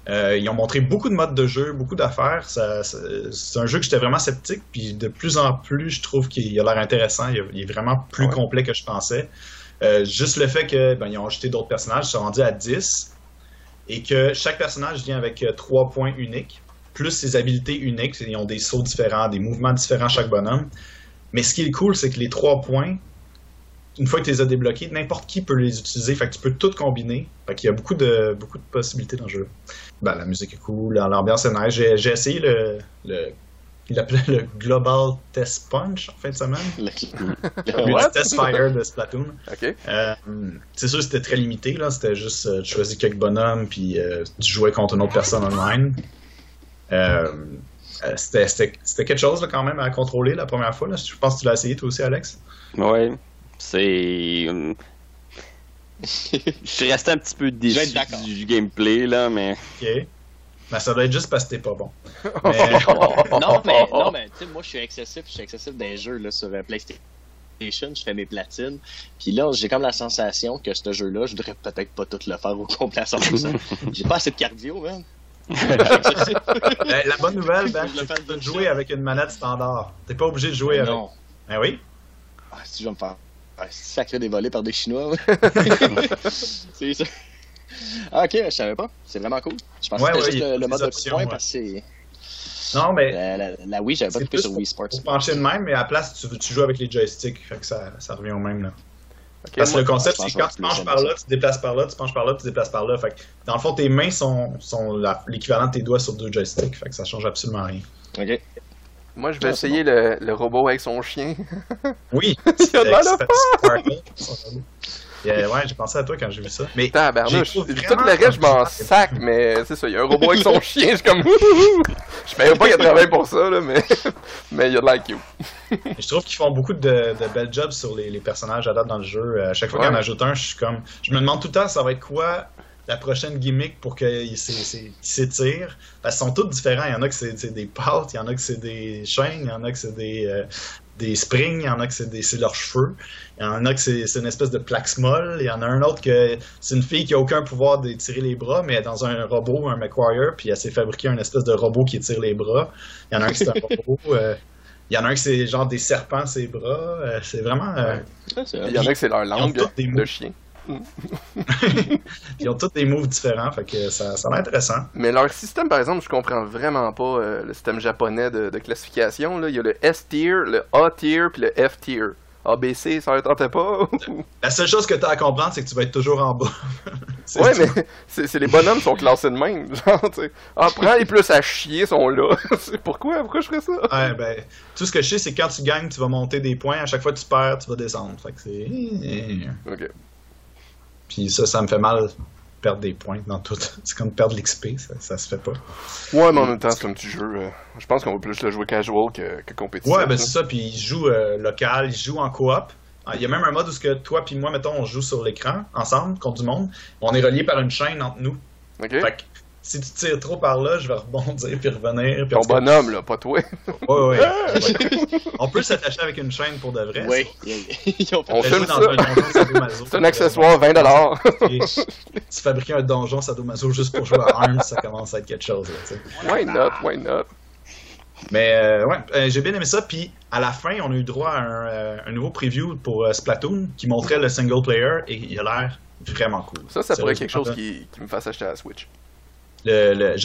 A: Euh, ils ont montré beaucoup de modes de jeu, beaucoup d'affaires. C'est un jeu que j'étais vraiment sceptique, puis de plus en plus, je trouve qu'il a l'air intéressant. Il, il est vraiment plus
C: Ouais.
A: complet que je pensais. Euh, juste le fait que ben, ont ajouté d'autres personnages, ils sont rendus à 10, et que chaque personnage vient avec euh, trois points uniques, plus ses habilités uniques. Ils ont des sauts différents, des mouvements différents chaque bonhomme. Mais ce qui est cool, c'est que les trois points, une fois que tu les as débloqués, n'importe qui peut les utiliser. Fait que tu peux tout combiner. Fait qu'il y a beaucoup de, beaucoup de possibilités dans le jeu. Ben, la musique est cool, l'ambiance est nice. J'ai, j'ai essayé le, le, il l'appelait le Global Test Punch en fin de semaine. (laughs)
B: Le-?
A: Test Fire de Splatoon.
C: Ok.
A: Euh, c'est sûr, c'était très limité. Là. C'était juste, euh, tu choisis quelques bonhommes, puis euh, tu jouais contre une autre personne online. Euh, c'était, c'était, c'était quelque chose là, quand même à contrôler la première fois. Là. Je pense que tu l'as essayé toi aussi, Alex?
D: Ouais, c'est. hum, (laughs) Je suis resté un petit peu déçu du gameplay, là, mais.
A: Ok. Ben, ça doit être juste parce que t'es pas bon. (laughs) Mais, (laughs)
B: non, mais, non, mais tu sais, moi, je suis excessif. Je suis excessif dans les jeux là, sur euh, PlayStation. Je fais mes platines. Puis là, j'ai comme la sensation que ce jeu-là, je voudrais peut-être pas tout le faire au complet à 100%. J'ai pas assez de cardio, man.
A: Ben, la bonne nouvelle, ben, c'est que tu peux jouer avec une manette standard. T'es pas obligé de jouer avec.
B: non.
A: Ben oui.
B: Ah, si je vais me faire ah, sacré des volets par des Chinois. (laughs) c'est ça. Ah, ok, je savais pas. C'est vraiment cool. Je pensais
A: Ouais,
B: que c'était juste le, mode de
A: options,
B: point
A: ouais.
B: parce que c'est.
A: Non, mais
B: La, la, la Wii, j'avais pas
A: plus
B: sur Wii Sports.
A: pour pencher de même, mais à la place, tu, tu joues avec les joysticks. Fait que ça, ça revient au même. Là. Parce que le concept, c'est quand tu penches par là, tu te déplaces par là, tu penches par là, tu te déplaces par là. Fait que, dans le fond, tes mains sont, sont l'équivalent de tes doigts sur deux joysticks. Fait que ça change absolument rien.
B: Ok.
C: Moi, je vais
B: Ah,
C: essayer le, le robot avec son chien. (laughs)
A: Oui, (laughs)
C: Il a de.
A: Yeah, ouais, j'ai pensé à toi quand j'ai vu ça. Mais. J'ai trouvé
C: Tout le reste, je m'en sac, mais c'est ça, il y a un robot avec son (laughs) chien, je suis comme! Je paye pas 80 pour ça, là, mais, mais il y a de la cute.
A: je trouve qu'ils font beaucoup de, de belles jobs sur les, les personnages à date dans le jeu. À chaque fois
C: Ouais.
A: qu'on en ajoute un, je suis comme. Je me demande tout le temps, ça va être quoi la prochaine gimmick pour qu'ils s'é- s'é- qu'ils s'étirent. Parce qu'ils sont tous différents. Il y en a que c'est des pattes, il y en a que c'est des chaînes, il y en a que c'est des, euh, des springs, il y en a que c'est des- c'est leurs cheveux. Il y en a que c'est une espèce de plaque molle. Il y en a un autre que c'est une fille qui a aucun pouvoir d'étirer les bras, mais elle est dans un robot, un McWarrior, puis elle s'est fabriqué un espèce de robot qui étire les bras. Il y en a un qui c'est un robot. (laughs) euh, il y en a un qui c'est genre des serpents ses bras. euh, c'est vraiment. euh,
C: Il y en a que c'est leur langue de chien. (laughs)
A: Ils ont tous des moves différents, fait que ça, ça a l'air intéressant.
C: Mais leur système, par exemple, je comprends vraiment pas euh, le système japonais de, de classification. Là. Il y a le S-tier, le A-tier, puis le F-tier. ABC, ça ne tentait pas.
A: La seule chose que tu as à comprendre, c'est que tu vas être toujours en bas. (laughs)
C: Ouais,
A: tout.
C: mais c'est les bonhommes sont classés de même. Genre, tu sais. Ah, prends les plus à chier sont là. (laughs) Pourquoi? Pourquoi je ferais ça?
A: Ouais, ben, tout ce que je sais, c'est que quand tu gagnes, tu vas monter des points. À chaque fois que tu perds, tu vas descendre. Fait que c'est.
C: Ok.
A: Puis ça, ça me fait mal perdre des points dans tout. (laughs) C'est comme perdre l'XP, ça, ça se fait pas.
C: Ouais, mais en même temps, c'est un petit jeu. euh, je pense qu'on va plus le jouer casual que, que compétitif.
A: Ouais, ben c'est ça. Puis il joue euh, local, il joue en coop. Ah, Il y a même un mode où ce que toi puis moi, mettons, on joue sur l'écran ensemble contre du monde. On est reliés par une chaîne entre nous.
C: Ok.
A: Fait que si tu tires trop par là, je vais rebondir puis revenir. Puis
C: Ton
A: cas-
C: bonhomme, là, pas toi.
A: Ouais, ouais, ouais. (laughs) On peut s'attacher avec une chaîne pour de vrai.
B: Oui, (laughs) ils ont fait
C: On filme
A: jouer dans
C: ça.
A: un donjon sadomaso.
C: C'est un accessoire, 20$.
A: Et Tu fabriquer un donjon sadomaso juste pour jouer à Arms, ça commence à être quelque chose. Là.
C: Why not? Why not?
A: Mais euh, ouais, euh, j'ai bien aimé ça. Puis à la fin, on a eu droit à un, euh, un nouveau preview pour euh, Splatoon qui montrait le single player et il a l'air vraiment cool.
C: Ça, ça pourrait être quelque chose qui, qui me fasse acheter la Switch.
A: Le, le-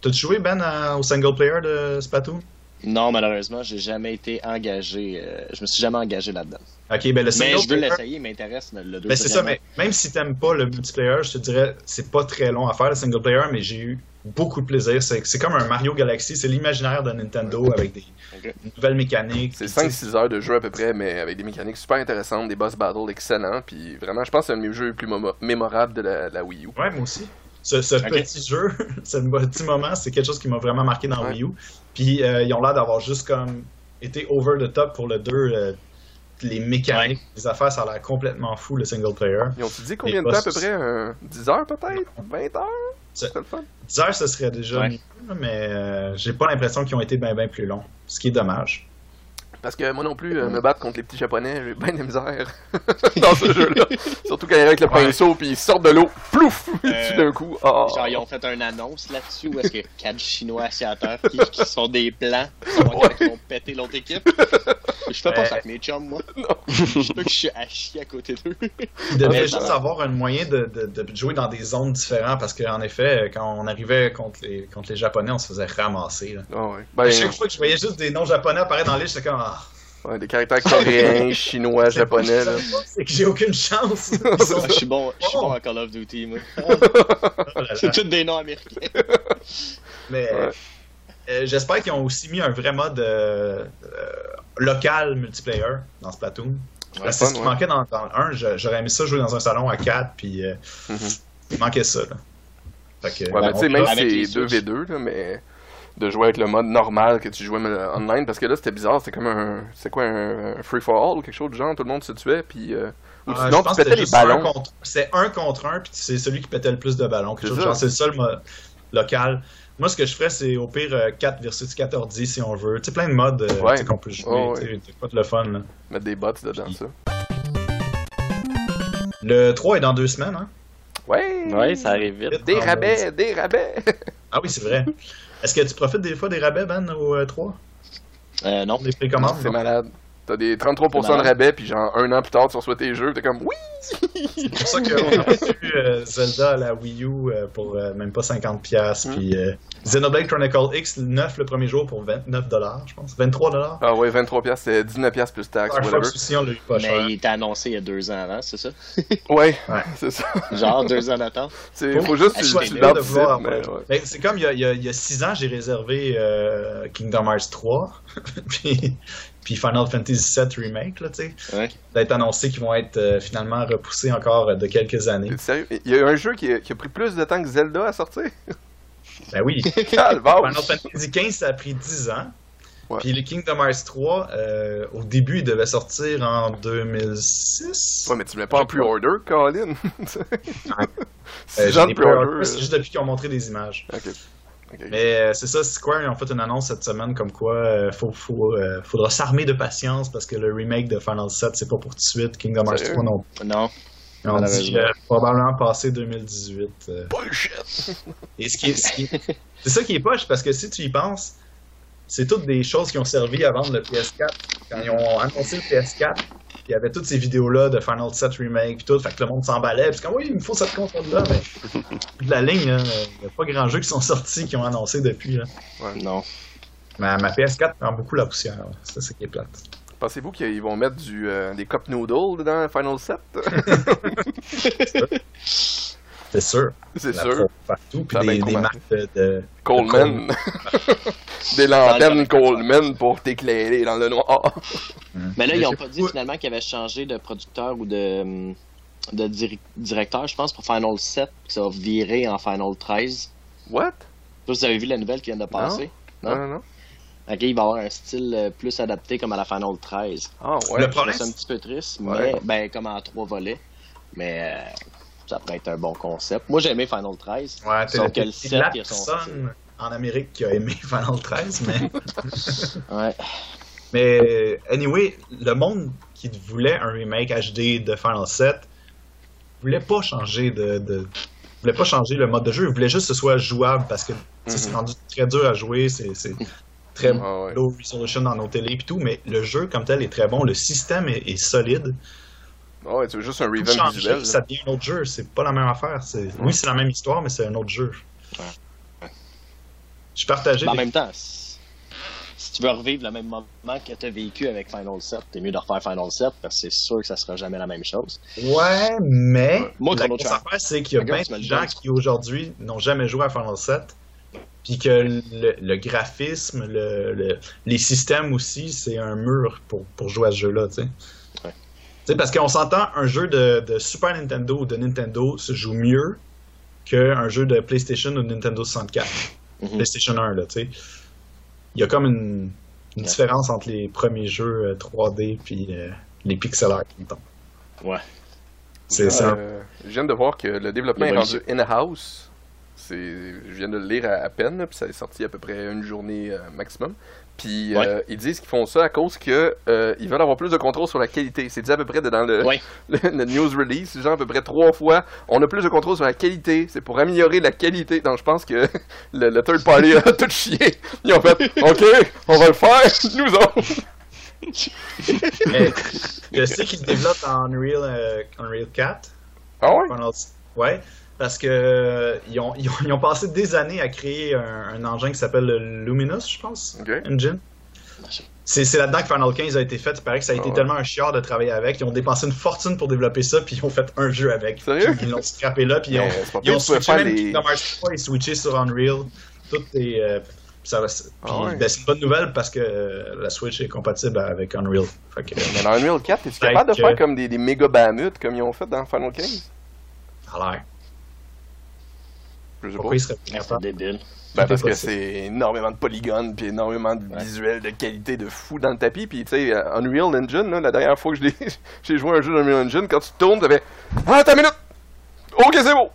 A: T'as-tu joué, Ben, à- au single player de Splatoon?
B: Non, malheureusement, j'ai jamais été engagé. euh, je me suis jamais engagé là-dedans.
A: Ok, ben le
B: Mais
A: single
B: je veux l'essayer, il m'intéresse le 2.
A: Ben c'est ça, mais même si t'aimes pas le multiplayer, je te dirais, c'est pas très long à faire le single player, mais j'ai eu beaucoup de plaisir. C'est comme un Mario Galaxy, c'est l'imaginaire de Nintendo avec des nouvelles mécaniques.
C: C'est
A: Puis, tu sais,
C: 5-6 heures de jeu à peu près, mais avec des mécaniques super intéressantes, des boss battles excellents, puis vraiment, je pense que c'est un de mes jeux les plus mémorables de la, la Wii U.
A: Ouais, moi aussi. Ce, petit jeu, (laughs) ce petit moment, c'est quelque chose qui m'a vraiment marqué dans
C: Ouais.
A: Wii U. Puis euh, ils ont l'air d'avoir juste comme été over the top pour le 2. euh, les mécaniques, les affaires, ça a l'air complètement fou le single player.
C: Ils ont-tu dit combien de temps à peu près? un 10 heures peut-être? 20 heures?
A: C'est
C: le fun.
A: 10 heures, ce serait déjà
B: Ouais.
A: mieux, mais euh, j'ai pas l'impression qu'ils ont été bien bien plus longs. Ce qui est dommage.
C: Parce que moi non plus, euh, me (laughs) battre contre les petits japonais, j'ai bien de la misère (laughs) dans ce (laughs) jeu-là. Surtout quand il arrive avec le
A: Ouais.
C: pinceau, puis ils sortent de l'eau, plouf!
B: Euh,
C: d'un coup. Ah.
B: Genre, ils ont fait une annonce là-dessus où est-ce qu'il y a quatre Chinois assis à terre qui, qui sont des plans, qui vont, qui vont péter l'autre équipe. Je fais pas
A: Ouais.
B: ça avec mes chums, moi.
C: Non.
B: Je peux que je suis à chier à côté d'eux.
A: Il devrait juste avoir un moyen de, de- de jouer dans des zones différentes parce qu'en effet, quand on arrivait contre les, contre les Japonais, on se faisait ramasser. là.
C: Ah ouais. Ben,
A: chaque fois que je voyais juste des noms japonais apparaître dans liste, j'étais comme
C: ouais, des caractères coréens, (laughs) chinois, japonais, là.
A: C'est que j'ai aucune chance. (laughs)
B: Je suis bon, je suis
A: Oh.
B: bon à Call of Duty, moi. (laughs)
A: Oh.
B: C'est tous des noms américains.
A: Mais
C: Ouais.
A: euh, j'espère qu'ils ont aussi mis un vrai mode euh, local multiplayer dans Splatoon. Parce que c'est ce qui
C: ouais.
A: manquait dans, dans le 1. je- J'aurais aimé ça jouer dans un salon à 4, puis euh,
C: Mhm.
A: il manquait ça. Là. Fait que,
C: Ouais, mais
A: on
C: tu sais, même c'est
B: Switch.
C: 2v2, là, mais de jouer avec le mode normal que tu jouais euh, online, parce que là, c'était bizarre, c'était comme un. C'est quoi, un, un free-for-all ou quelque chose du genre, tout le monde se tuait, puis. euh, ou
A: Ah,
C: sinon,
A: je
C: tu pétais les ballons.
A: contre- C'est un contre un, puis c'est celui qui pétait le plus de ballons. quelque
C: C'est
A: chose de
C: ça.
A: genre. C'est le seul mode local. Moi, ce que je ferais, c'est au pire euh, 4 versus 14 si on veut. Tu sais, plein de modes euh,
C: Ouais.
A: qu'on peut jouer.
C: Oh,
A: tu sais, C'est pas de le fun. Là.
C: Mettre des bots dedans, ça.
A: Le 3 est dans deux semaines. Hein?
C: Ouais!
D: Oui, ça arrive vite.
C: Des rabais, des rabais!
A: Ah oui, c'est vrai. (laughs) Est-ce que tu profites des fois des rabais, Ben, au euh, 3
B: Euh, non.
A: Des précommandes
C: C'est malade. T'as des 33%
B: C'est
C: de rabais, puis genre un an plus tard, tu reçois tes jeux, t'es comme oui!
A: C'est pour ça qu'on a reçu euh, Zelda à la Wii U euh, pour euh, même pas 50$. piastres,
C: Mm.
A: Puis euh, Xenoblade Chronicle X 9 le premier jour pour 29$, je pense. 23$.
C: Ah ouais, 23$, piastres, c'est 19$ piastres plus taxes,
A: Firefox
C: whatever.
A: on cher.
B: Mais il était annoncé il y a deux ans avant, c'est ça? (laughs)
C: Ouais,
A: Ouais. (laughs)
C: c'est ça.
B: Genre deux ans d'attente.
C: C'est,
A: Faut
C: juste que tu, ouais.
A: Ben, c'est comme il y, a, il, y a, il y a six ans, j'ai réservé euh, Kingdom Hearts 3, (laughs) puis, puis Final Fantasy VII Remake, là, tu sais.
B: Ouais.
A: D'être annoncé qu'ils vont être euh, finalement repoussés encore euh, de quelques années.
C: Sérieux? Il y a un jeu qui a, qui a pris plus de temps que Zelda à sortir?
A: Ben oui. (laughs) Final Fantasy XV, ça a pris 10 ans.
C: Ouais.
A: Puis le Kingdom Hearts 3, euh, au début, il devait sortir en 2006.
C: Ouais, mais tu mets pas en pre-order, Colin! (laughs)
A: Euh,
C: C'est pre-order.
A: pre-orders, C'est juste depuis qu'ils ont montré des images. Mais euh, c'est ça, Square ils ont fait une annonce cette semaine comme quoi euh, faut, faut, euh, faudra s'armer de patience parce que le remake de Final 7 c'est pas pour tout de suite. Kingdom Hearts
C: Sérieux?
A: 3 non.
B: Non.
A: Ils ont dit euh, probablement passé 2018. euh.
C: Bullshit!
A: Et ce qui est, ce qui est- c'est ça qui est poche parce que si tu y penses, c'est toutes des choses qui ont servi à vendre le PS4. Quand ils ont annoncé le PS4, il y avait toutes ces vidéos-là de Final 7 Remake puis tout, fait que le monde s'emballait. Parce que oui, il me faut cette console-là, mais de la ligne, il n'y a pas grand jeu qui sont sortis qui ont annoncé depuis. Là.
B: Non.
A: Ma, ma PS4 prend beaucoup la poussière. là. C'est ça qui est plate.
C: Pensez-vous qu'ils vont mettre du, euh, des cup noodles dans Final 7 (laughs)
A: C'est sûr.
C: C'est sûr.
A: Partout, puis des, des marques de. de-
C: Coleman. (laughs) des lanternes Coleman pour t'éclairer dans le noir.
B: Mais là, ils ont
A: je
B: pas dit finalement qu'ils avaient changé de producteur ou de, hum, directeur, je pense, pour Final 7, que ça va virer en Final 13.
C: What?
B: Vous avez vu la nouvelle qui vient de passer.
C: Non, non, non.
B: Ok, il va avoir un style euh, plus adapté comme à la Final 13.
C: Ah, ouais.
A: Le problème,
B: ça un petit peu triste,
C: Ouais.
B: mais ben, comme en trois volets. Mais euh, ça pourrait être un bon concept. Moi, j'ai aimé Final 13.
A: Ouais,
B: Sauf que le
A: t'es
B: 7,
A: la
B: il a son
A: personne en Amérique qui a aimé (laughs) Final 13, mais. (laughs)
B: Ouais.
A: mais, anyway, le monde qui voulait un remake HD de Final 7 voulait pas changer de. de voulait pas changer le mode de jeu, il voulait juste que ce soit jouable parce que tu sais, c'est
C: Mhm.
A: rendu très dur à jouer, c'est c'est très
C: Ah, ouais.
A: low resolution dans nos télés et tout, mais le jeu comme tel est très bon, le système est, est solide.
C: Ah ouais, c'est juste un revamp visuel.
A: ça devient un autre jeu, c'est pas la même affaire. c'est- Oui, c'est la même histoire, mais c'est un autre jeu.
B: Ouais.
A: Je partageais
B: Mais en même temps, si, tu veux revivre le même moment que tu as vécu avec Final 7, t'es mieux de refaire Final 7 parce que c'est sûr que ça sera jamais la même chose.
A: Ouais, mais
B: Moi,
A: la grosse affaire, c'est qu'il y a plein
B: tu
A: de gens qui aujourd'hui n'ont jamais joué à Final 7, puis que le, le graphisme, le, le- les systèmes aussi, c'est un mur pour, pour jouer à ce jeu-là, tu sais.
B: Ouais.
A: Tu sais, parce qu'on s'entend, un jeu de, de Super Nintendo ou de Nintendo se joue mieux qu'un jeu de PlayStation ou de Nintendo 64.
B: Mhm.
A: PlayStation 1, là, tu sais. Il y a comme une, une
B: Ouais.
A: différence entre les premiers jeux euh, 3D puis euh, les pixel art, mettons.
B: Ouais.
A: C'est un
C: Euh, je viens de voir que le développement est rendu in-house. C'est, je viens de le lire à, à peine, là, puis ça est sorti à peu près une journée euh, maximum. Puis
B: Ouais.
C: euh, ils disent qu'ils font ça à cause que euh, ils veulent avoir plus de contrôle sur la qualité. C'est dit à peu près dans le,
B: Ouais. (laughs)
C: le, le news release, genre à peu près trois fois. On a plus de contrôle sur la qualité. C'est pour améliorer la qualité. Donc je pense que (laughs) le, le third party a (laughs) tout chié. Ils ont fait OK, on va le faire, nous autres.
A: Mais je sais qu'ils développent en Unreal, euh, Unreal 4.
C: Ah ouais?
A: Ouais, parce que euh, ils, ont, (laughs) ils, ont, ils ont passé des années à créer un, un engin qui s'appelle le Luminous, je pense.
C: Ok.
A: Engine. C'est c'est là-dedans que Final 15 a été fait. Il paraît que ça a été
C: Ah ouais.
A: tellement un chiard de travailler avec. Ils ont dépensé une fortune pour développer ça, puis ils ont fait un jeu avec.
C: Sérieux?
A: Puis Ils l'ont scrappé là, puis ils ont, ils ont switché même
C: les-
A: Kingdom Hearts 3 et switché sur Unreal. Tout est. euh, ça
C: Ah ouais.
A: ben, c'est une bonne nouvelle parce que euh, la Switch est compatible avec Unreal. Fait que,
C: Mais dans Unreal 4, es-tu capable de faire comme des, des méga bamuts comme ils ont fait dans Final 15?
A: ça a l'air.
C: Je sais pas.
A: Pourquoi pas
B: C'est
A: capables?
B: débile.
C: Ben, parce que c'est énormément de polygones puis énormément de
B: Ouais.
C: visuels de qualité de fou dans le tapis puis tu sais euh, Unreal Engine là, la dernière fois que (laughs) j'ai joué à un jeu d'Unreal Engine quand tu tournes t'avais ah une minute ok c'est bon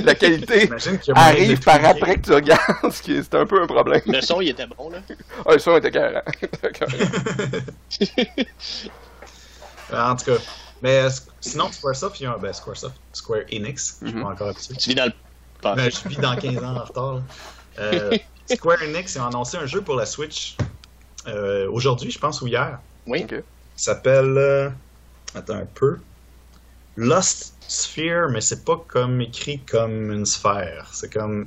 C: (laughs) la qualité arrive par après que tu regardes (laughs) ce qui est c'est un peu un problème
B: Le son, il était bon, là.
C: ah le son était carré
A: en tout cas. Mais euh, sinon, Squaresoft, il y a un. Ben, Squaresoft, Square Enix, je suis
C: Mhm.
A: pas encore habitué.
B: Tu vis dans le
A: Ben, je vis dans 15 ans en retard. Euh, (laughs) Square Enix a annoncé un jeu pour la Switch euh, aujourd'hui, je pense, ou hier.
B: Oui.
C: Ok.
A: Il s'appelle. euh, Attends un peu. Lost Sphere, mais c'est pas comme écrit comme une sphère. C'est comme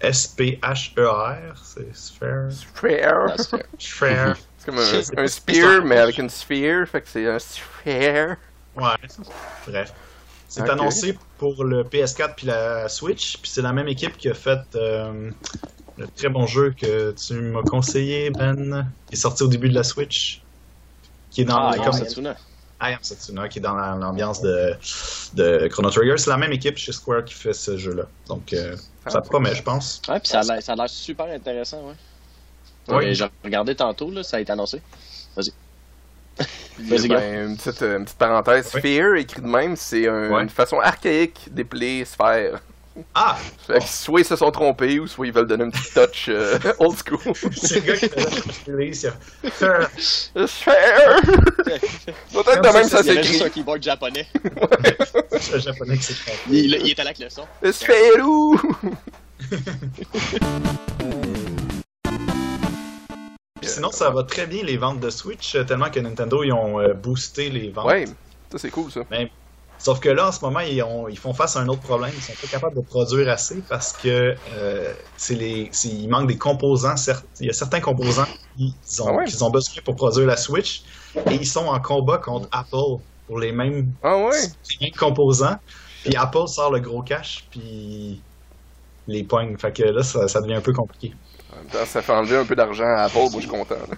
A: S-P-H-E-R. C'est Sphere.
C: Sphere
B: c'est- (laughs)
A: Sphere.
C: c'est comme un, un spear mais avec une sphere fait que c'est un sphere
A: Ouais. Bref. C'est annoncé pour le PS4 puis la Switch, puis c'est la même équipe qui a fait euh, le très bon jeu que tu m'as conseillé, Ben, qui est sorti au début de la Switch, qui est dans
B: Ah,
A: comme
B: Setsuna.
A: I Am Setsuna, qui est dans la- l'ambiance de, de Chrono Trigger. C'est la même équipe chez Square qui fait ce jeu-là. Donc euh, ça
C: Ah,
A: promet, je pense.
B: Ouais, puis ça a l'air- ça super intéressant, ouais.
A: Oui.
B: J'ai regardé tantôt, là, ça a été annoncé.
C: Puis,
B: Vas-y,
C: ben, une, petite, une petite parenthèse,
A: Oui.
C: Sphere, écrit de même, c'est un-
A: Ouais.
C: une façon archaïque d'épeler sphère.
A: Ah!
C: Fait que soit ils se sont trompés, ou soit ils veulent donner un petit touch euh, (laughs) old school. (laughs)
A: C'est le gars qui fait
C: Sphère! (laughs) Peut-être de même ça
B: Il y avait juste un
C: s'écrit.
B: keyboard japonais.
A: C'est le japonais qui s'est trompé.
B: Il, il était là avec le son.
C: Sphère
A: Sinon, ça va très bien les ventes de Switch, euh, tellement que Nintendo ils ont euh, boosté les ventes.
C: Ouais, ça c'est cool ça.
A: Sauf que là, en ce moment, ils, ont- ils font face à un autre problème. Ils sont pas capables de produire assez parce que euh, c'est les, c'est- il manque des composants. certes. Il y a certains composants qu'ils ont,
C: Ah ouais?
A: qu'ils ont besoin pour produire la Switch et ils sont en combat contre Apple pour les mêmes,
C: Ah ouais?
A: les mêmes composants. Puis Apple sort le gros cash, puis les poignes. Fait que là, ça, ça devient un peu compliqué.
C: En même temps, ça fait enlever un peu d'argent à Apple, moi je suis content. là.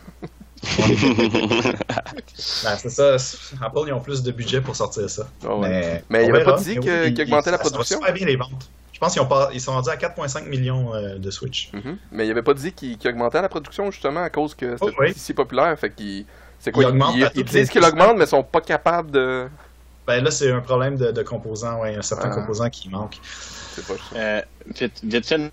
C: (laughs)
A: Ben, c'est ça. Apple, ils ont plus de budget pour sortir ça.
C: Ah ouais.
A: Mais,
C: Mais il
A: on
C: avait pas dit
A: Mais
C: que-
A: oui,
C: qu'il augmentait la
A: ça- ça va
C: production?
A: bien les ventes. Je pense qu'ils sont rendus à 4,5 millions euh, de Switch.
C: Mhm. Mais il avait pas dit qu'il qu'il augmentait la production justement à cause que c'était
A: Oh, oui.
C: si populaire. Fait. C'est quoi?
A: Il
C: Ils,
A: augmente
C: ils- disent qu'ils l'augmentent, mais ils sont pas capables de.
A: Ben là, c'est un problème de, de composants. Ouais, il y a un certain
C: Ah.
A: composant qui manque.
C: C'est pas ça.
B: Euh, vite, vite fait,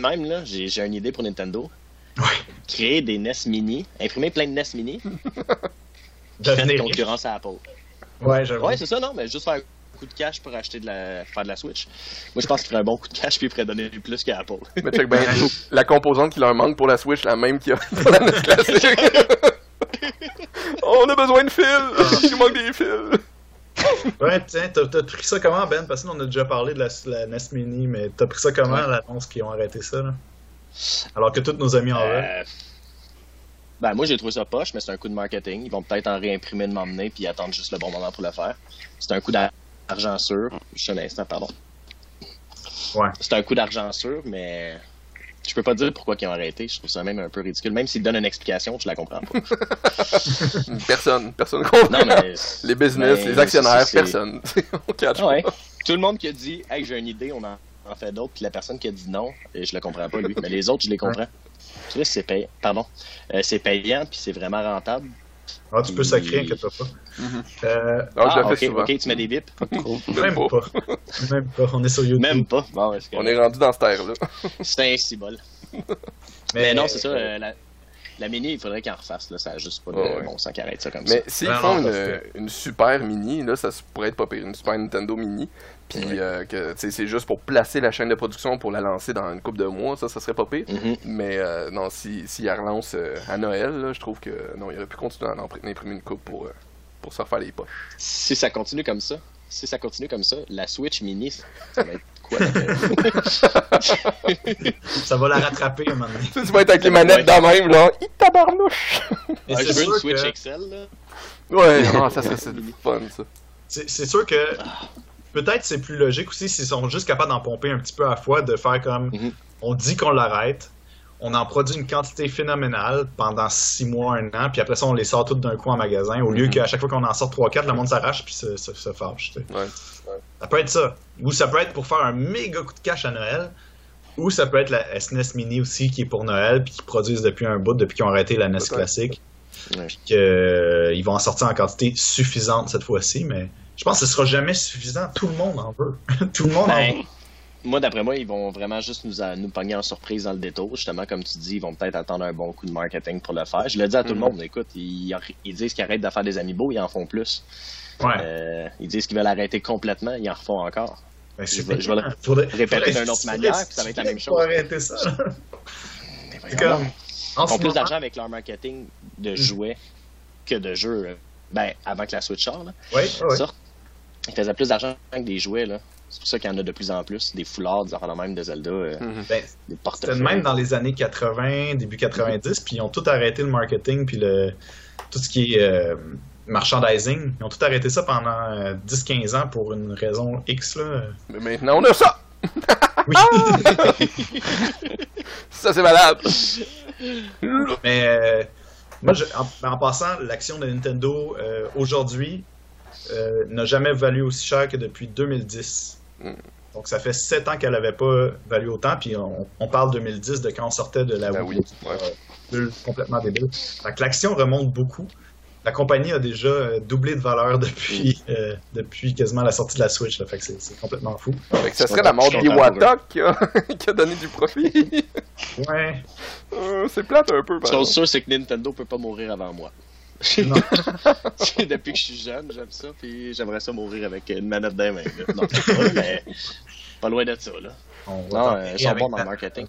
B: de même, là, j'ai j'ai une idée pour Nintendo.
A: Ouais.
B: Créer des NES Mini, imprimer plein de NES Mini, (laughs) faire
A: riche.
B: concurrence à Apple.
A: Ouais, j'avoue.
B: Ouais, c'est ça, non, mais juste faire un coup de cash pour acheter de la, faire de la Switch. Moi, je pense qu'il ferait un bon coup de cash puis il pourrait donner plus qu'à Apple. (laughs)
C: Mais check bien, la composante qui leur manque pour la Switch, la même qu'il y a (laughs) pour la NES classique. On a besoin de fils! Il manque des fils! (laughs)
A: Ouais, tiens, t'as t'as pris ça comment, Ben? Parce que nous, on a déjà parlé de la, la NES Mini, mais t'as pris ça comment,
B: Ouais.
A: l'annonce qu'ils ont arrêté ça, là? Alors que tous nos amis en veulent.
B: Euh, ben, moi, j'ai trouvé ça poche, mais c'est un coup de marketing. Ils vont peut-être en réimprimer de m'emmener puis attendre juste le bon moment pour le faire. C'est un coup d'argent sûr. Juste un instant, pardon.
A: Ouais.
B: C'est un coup d'argent sûr, mais je peux pas dire pourquoi ils ont arrêté. Je trouve ça même un peu ridicule. Même s'ils donnent une explication, je la comprends pas. (laughs)
C: Personne, personne comprend.
B: Non, mais. (laughs)
C: Les business,
B: mais
C: les actionnaires,
B: c'est- c'est-
C: personne. (laughs) On catch
B: ouais.
C: pas.
B: Tout le monde qui a dit, hey, j'ai une idée, on en, fait d'autres, puis la personne qui a dit non, et je le comprends pas, lui. Mais les autres, je les comprends. Tu vois, c'est payant. Pardon. Euh, c'est payant, puis c'est vraiment rentable.
A: Ah, tu peux sacrer, inquiète pas.
C: Mhm.
A: Euh,
C: Ah, je le
B: ok,
C: fais souvent.
B: ok, tu mets des bips. (laughs)
C: Même pas.
A: Même pas. On est sur YouTube.
B: Même pas. Bon, c'est
C: On est rendu dans cette ère-là. (laughs)
B: C'était un cibole. (laughs) Mais, non, c'est ça. euh, la, la mini, il faudrait qu'il en refasse. Là. Ça a juste pas de
C: Ouais, ouais.
B: bon sens arrête ça comme
C: Mais s'ils
A: Vraiment,
C: font
A: parce
C: une, une super mini, là, ça pourrait être pas pire. Une super Nintendo mini. Puis euh, que c'est juste pour placer la chaîne de production pour la lancer dans une couple de mois, ça, ça serait pas pire.
B: ça. Mhm.
C: Mais euh, non, si, si elle relance euh, à Noël, là, je trouve que non, il aurait pu continuer à en imprimer une coupe pour, euh, pour se refaire les poches.
B: Si ça continue comme ça, si ça continue comme ça, la Switch mini, ça va être quoi? la- (laughs)
A: Ça va la rattraper un moment donné.
C: Tu sais, (laughs) tu vas être avec les manettes dans même, genre, Hi, tabarnouche!
A: Et
B: Ah, je veux
A: sûr
B: une Switch
A: que-
B: XL. Là.
C: Ouais, non, ça serait c'est fun, ça.
A: C'est c'est sûr que peut-être c'est plus logique aussi s'ils sont juste capables d'en pomper un petit peu à la fois, de faire comme
B: Mhm.
A: on dit qu'on l'arrête, on en produit une quantité phénoménale pendant six mois, un an, puis après ça on les sort toutes d'un coup en magasin, au lieu
C: Mhm.
A: qu'à chaque fois qu'on en sort 3-4, le monde s'arrache puis se, se, se fâche. tu sais.
C: Ouais.
A: Ça peut être ça. Ou ça peut être pour faire un méga coup de cash à Noël. Ou ça peut être la SNES Mini aussi qui est pour Noël puis qui produisent depuis un bout, depuis qu'ils ont arrêté la NES classique.
B: Ouais.
A: Puis que, euh, ils vont en sortir en quantité suffisante cette fois-ci, mais je pense que ce sera jamais suffisant. Tout le monde en veut. (laughs) Tout le monde en
B: Ben,
A: veut.
B: Moi, d'après moi, ils vont vraiment juste nous, nous pogner en surprise dans le détour. Justement, comme tu dis, ils vont peut-être attendre un bon coup de marketing pour le faire. Je le dis à tout le
C: Mhm.
B: monde, écoute, ils, ils disent qu'ils arrêtent de faire des amiibo, ils en font plus.
A: Ouais.
B: Euh, ils disent qu'ils veulent arrêter complètement, ils en refont encore.
A: Ben,
B: je vais- je vais le. (laughs)
A: Faudrait-
B: répéter d'une autre manière, puis ça va être la même chose.
A: arrêter ça.
B: Mais Ils font plus d'argent avec leur marketing de jouets que de jeux. euh, Ben, avant que la Switch sorte, là, sorte, ils faisaient plus d'argent avec des jouets. là. C'est pour ça qu'il y en a de plus en plus. Des foulards, des de même de Zelda, euh,
C: Mhm.
A: Ben,
B: des portefeuilles.
A: même dans les années 80, début 90, puis ils ont tout arrêté le marketing, puis le, tout ce qui est euh, merchandising. Ils ont tout arrêté ça pendant euh, 10-15 ans pour une raison X. Là.
C: Mais maintenant, on a ça! (laughs)
A: Oui. (laughs)
C: Ça, c'est malade!
A: Mais euh, moi, je- en, en passant, l'action de Nintendo euh, aujourd'hui euh, n'a jamais valu aussi cher que depuis 2010. Donc ça fait 7 ans qu'elle n'avait pas valu autant, puis on, on parle 2010 de quand on sortait de la
C: Ben
A: Wii.
C: oui, ouais.
A: Euh, bulle complètement débile. Fait que l'action remonte beaucoup. La compagnie a déjà euh, doublé de valeur depuis, euh, depuis quasiment la sortie de la Switch. Là. Fait que c'est, complètement fou.
C: Fait que ça serait la mort d'Iwata qui a, (laughs) qui a donné du profit.
A: Ouais.
C: Euh, c'est plate un peu, par
B: Chose sûre, c'est que Nintendo peut pas mourir avant moi. (laughs) Depuis que je suis jeune, j'aime ça, puis j'aimerais ça mourir avec une manette dans les mains. là. Non, pas, mais pas loin de ça, là.
A: On
B: Non, euh, ils sont bons dans le marketing.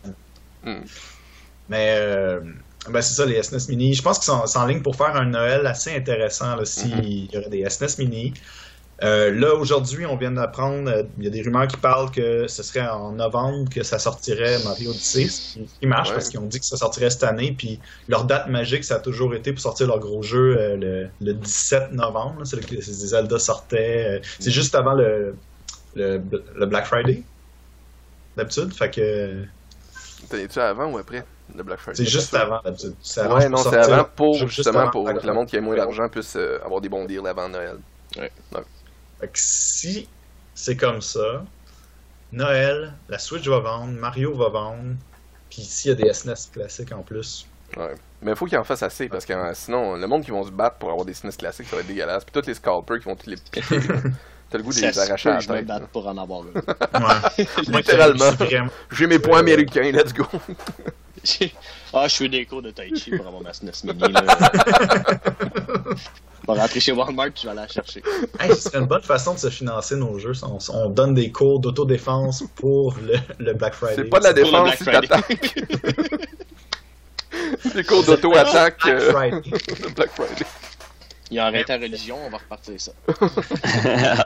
A: Mais euh, ben c'est ça, les SNES Mini. Je pense qu'ils sont, sont en ligne pour faire un Noël assez intéressant là, s'il
C: Mhm.
A: y aurait des SNES Mini. Euh, là, aujourd'hui, on vient d'apprendre, euh, il y a des rumeurs qui parlent que ce serait en novembre que ça sortirait Mario Odyssey, ce qui, qui marche
C: Ouais.
A: parce qu'ils ont dit que ça sortirait cette année, puis leur date magique, ça a toujours été pour sortir leur gros jeu euh, le, le 17 novembre, c'est là que les Zelda sortaient. euh, c'est juste avant le, le, le Black Friday, d'habitude, fait que
C: T'es-tu avant ou après le Black Friday?
A: C'est juste avant, d'habitude. C'est avant
C: Ouais,
A: pour
C: non, c'est avant pour
A: juste
C: justement pour
A: Black
C: que le monde qui a moins
A: Friday.
C: d'argent puisse euh, avoir des bons deals avant Noël.
A: Fait que si c'est comme ça, Noël, la Switch va vendre, Mario va vendre, puis s'il y a des SNES classiques en plus.
C: Ouais. Mais il faut qu'ils en fassent assez parce que euh, sinon, le monde qui vont se battre pour avoir des SNES classiques, ça va être dégueulasse. Puis tous les scalpers qui vont tous les (laughs) piquer. T'as le goût de les arracher à la
B: je me
C: là.
B: pour en avoir un. (laughs)
C: Littéralement.
A: suis vraiment-
C: J'ai mes points
A: Euh,
C: américains, let's go. (laughs)
B: ah, je fais des cours de Tai Chi pour avoir ma SNES Mini. Là. Je vais rentrer chez Walmart puis je vais aller la chercher.
A: Hey, ce serait une bonne façon de se financer nos jeux. On, on donne des cours d'autodéfense pour le, le Black Friday.
C: C'est pas de la défense t'attaques. (laughs) Des cours d'auto-attaque.
A: Black
C: euh,
A: Friday.
C: Black Friday.
B: Il a arrêté la religion, on va repartir ça. (laughs)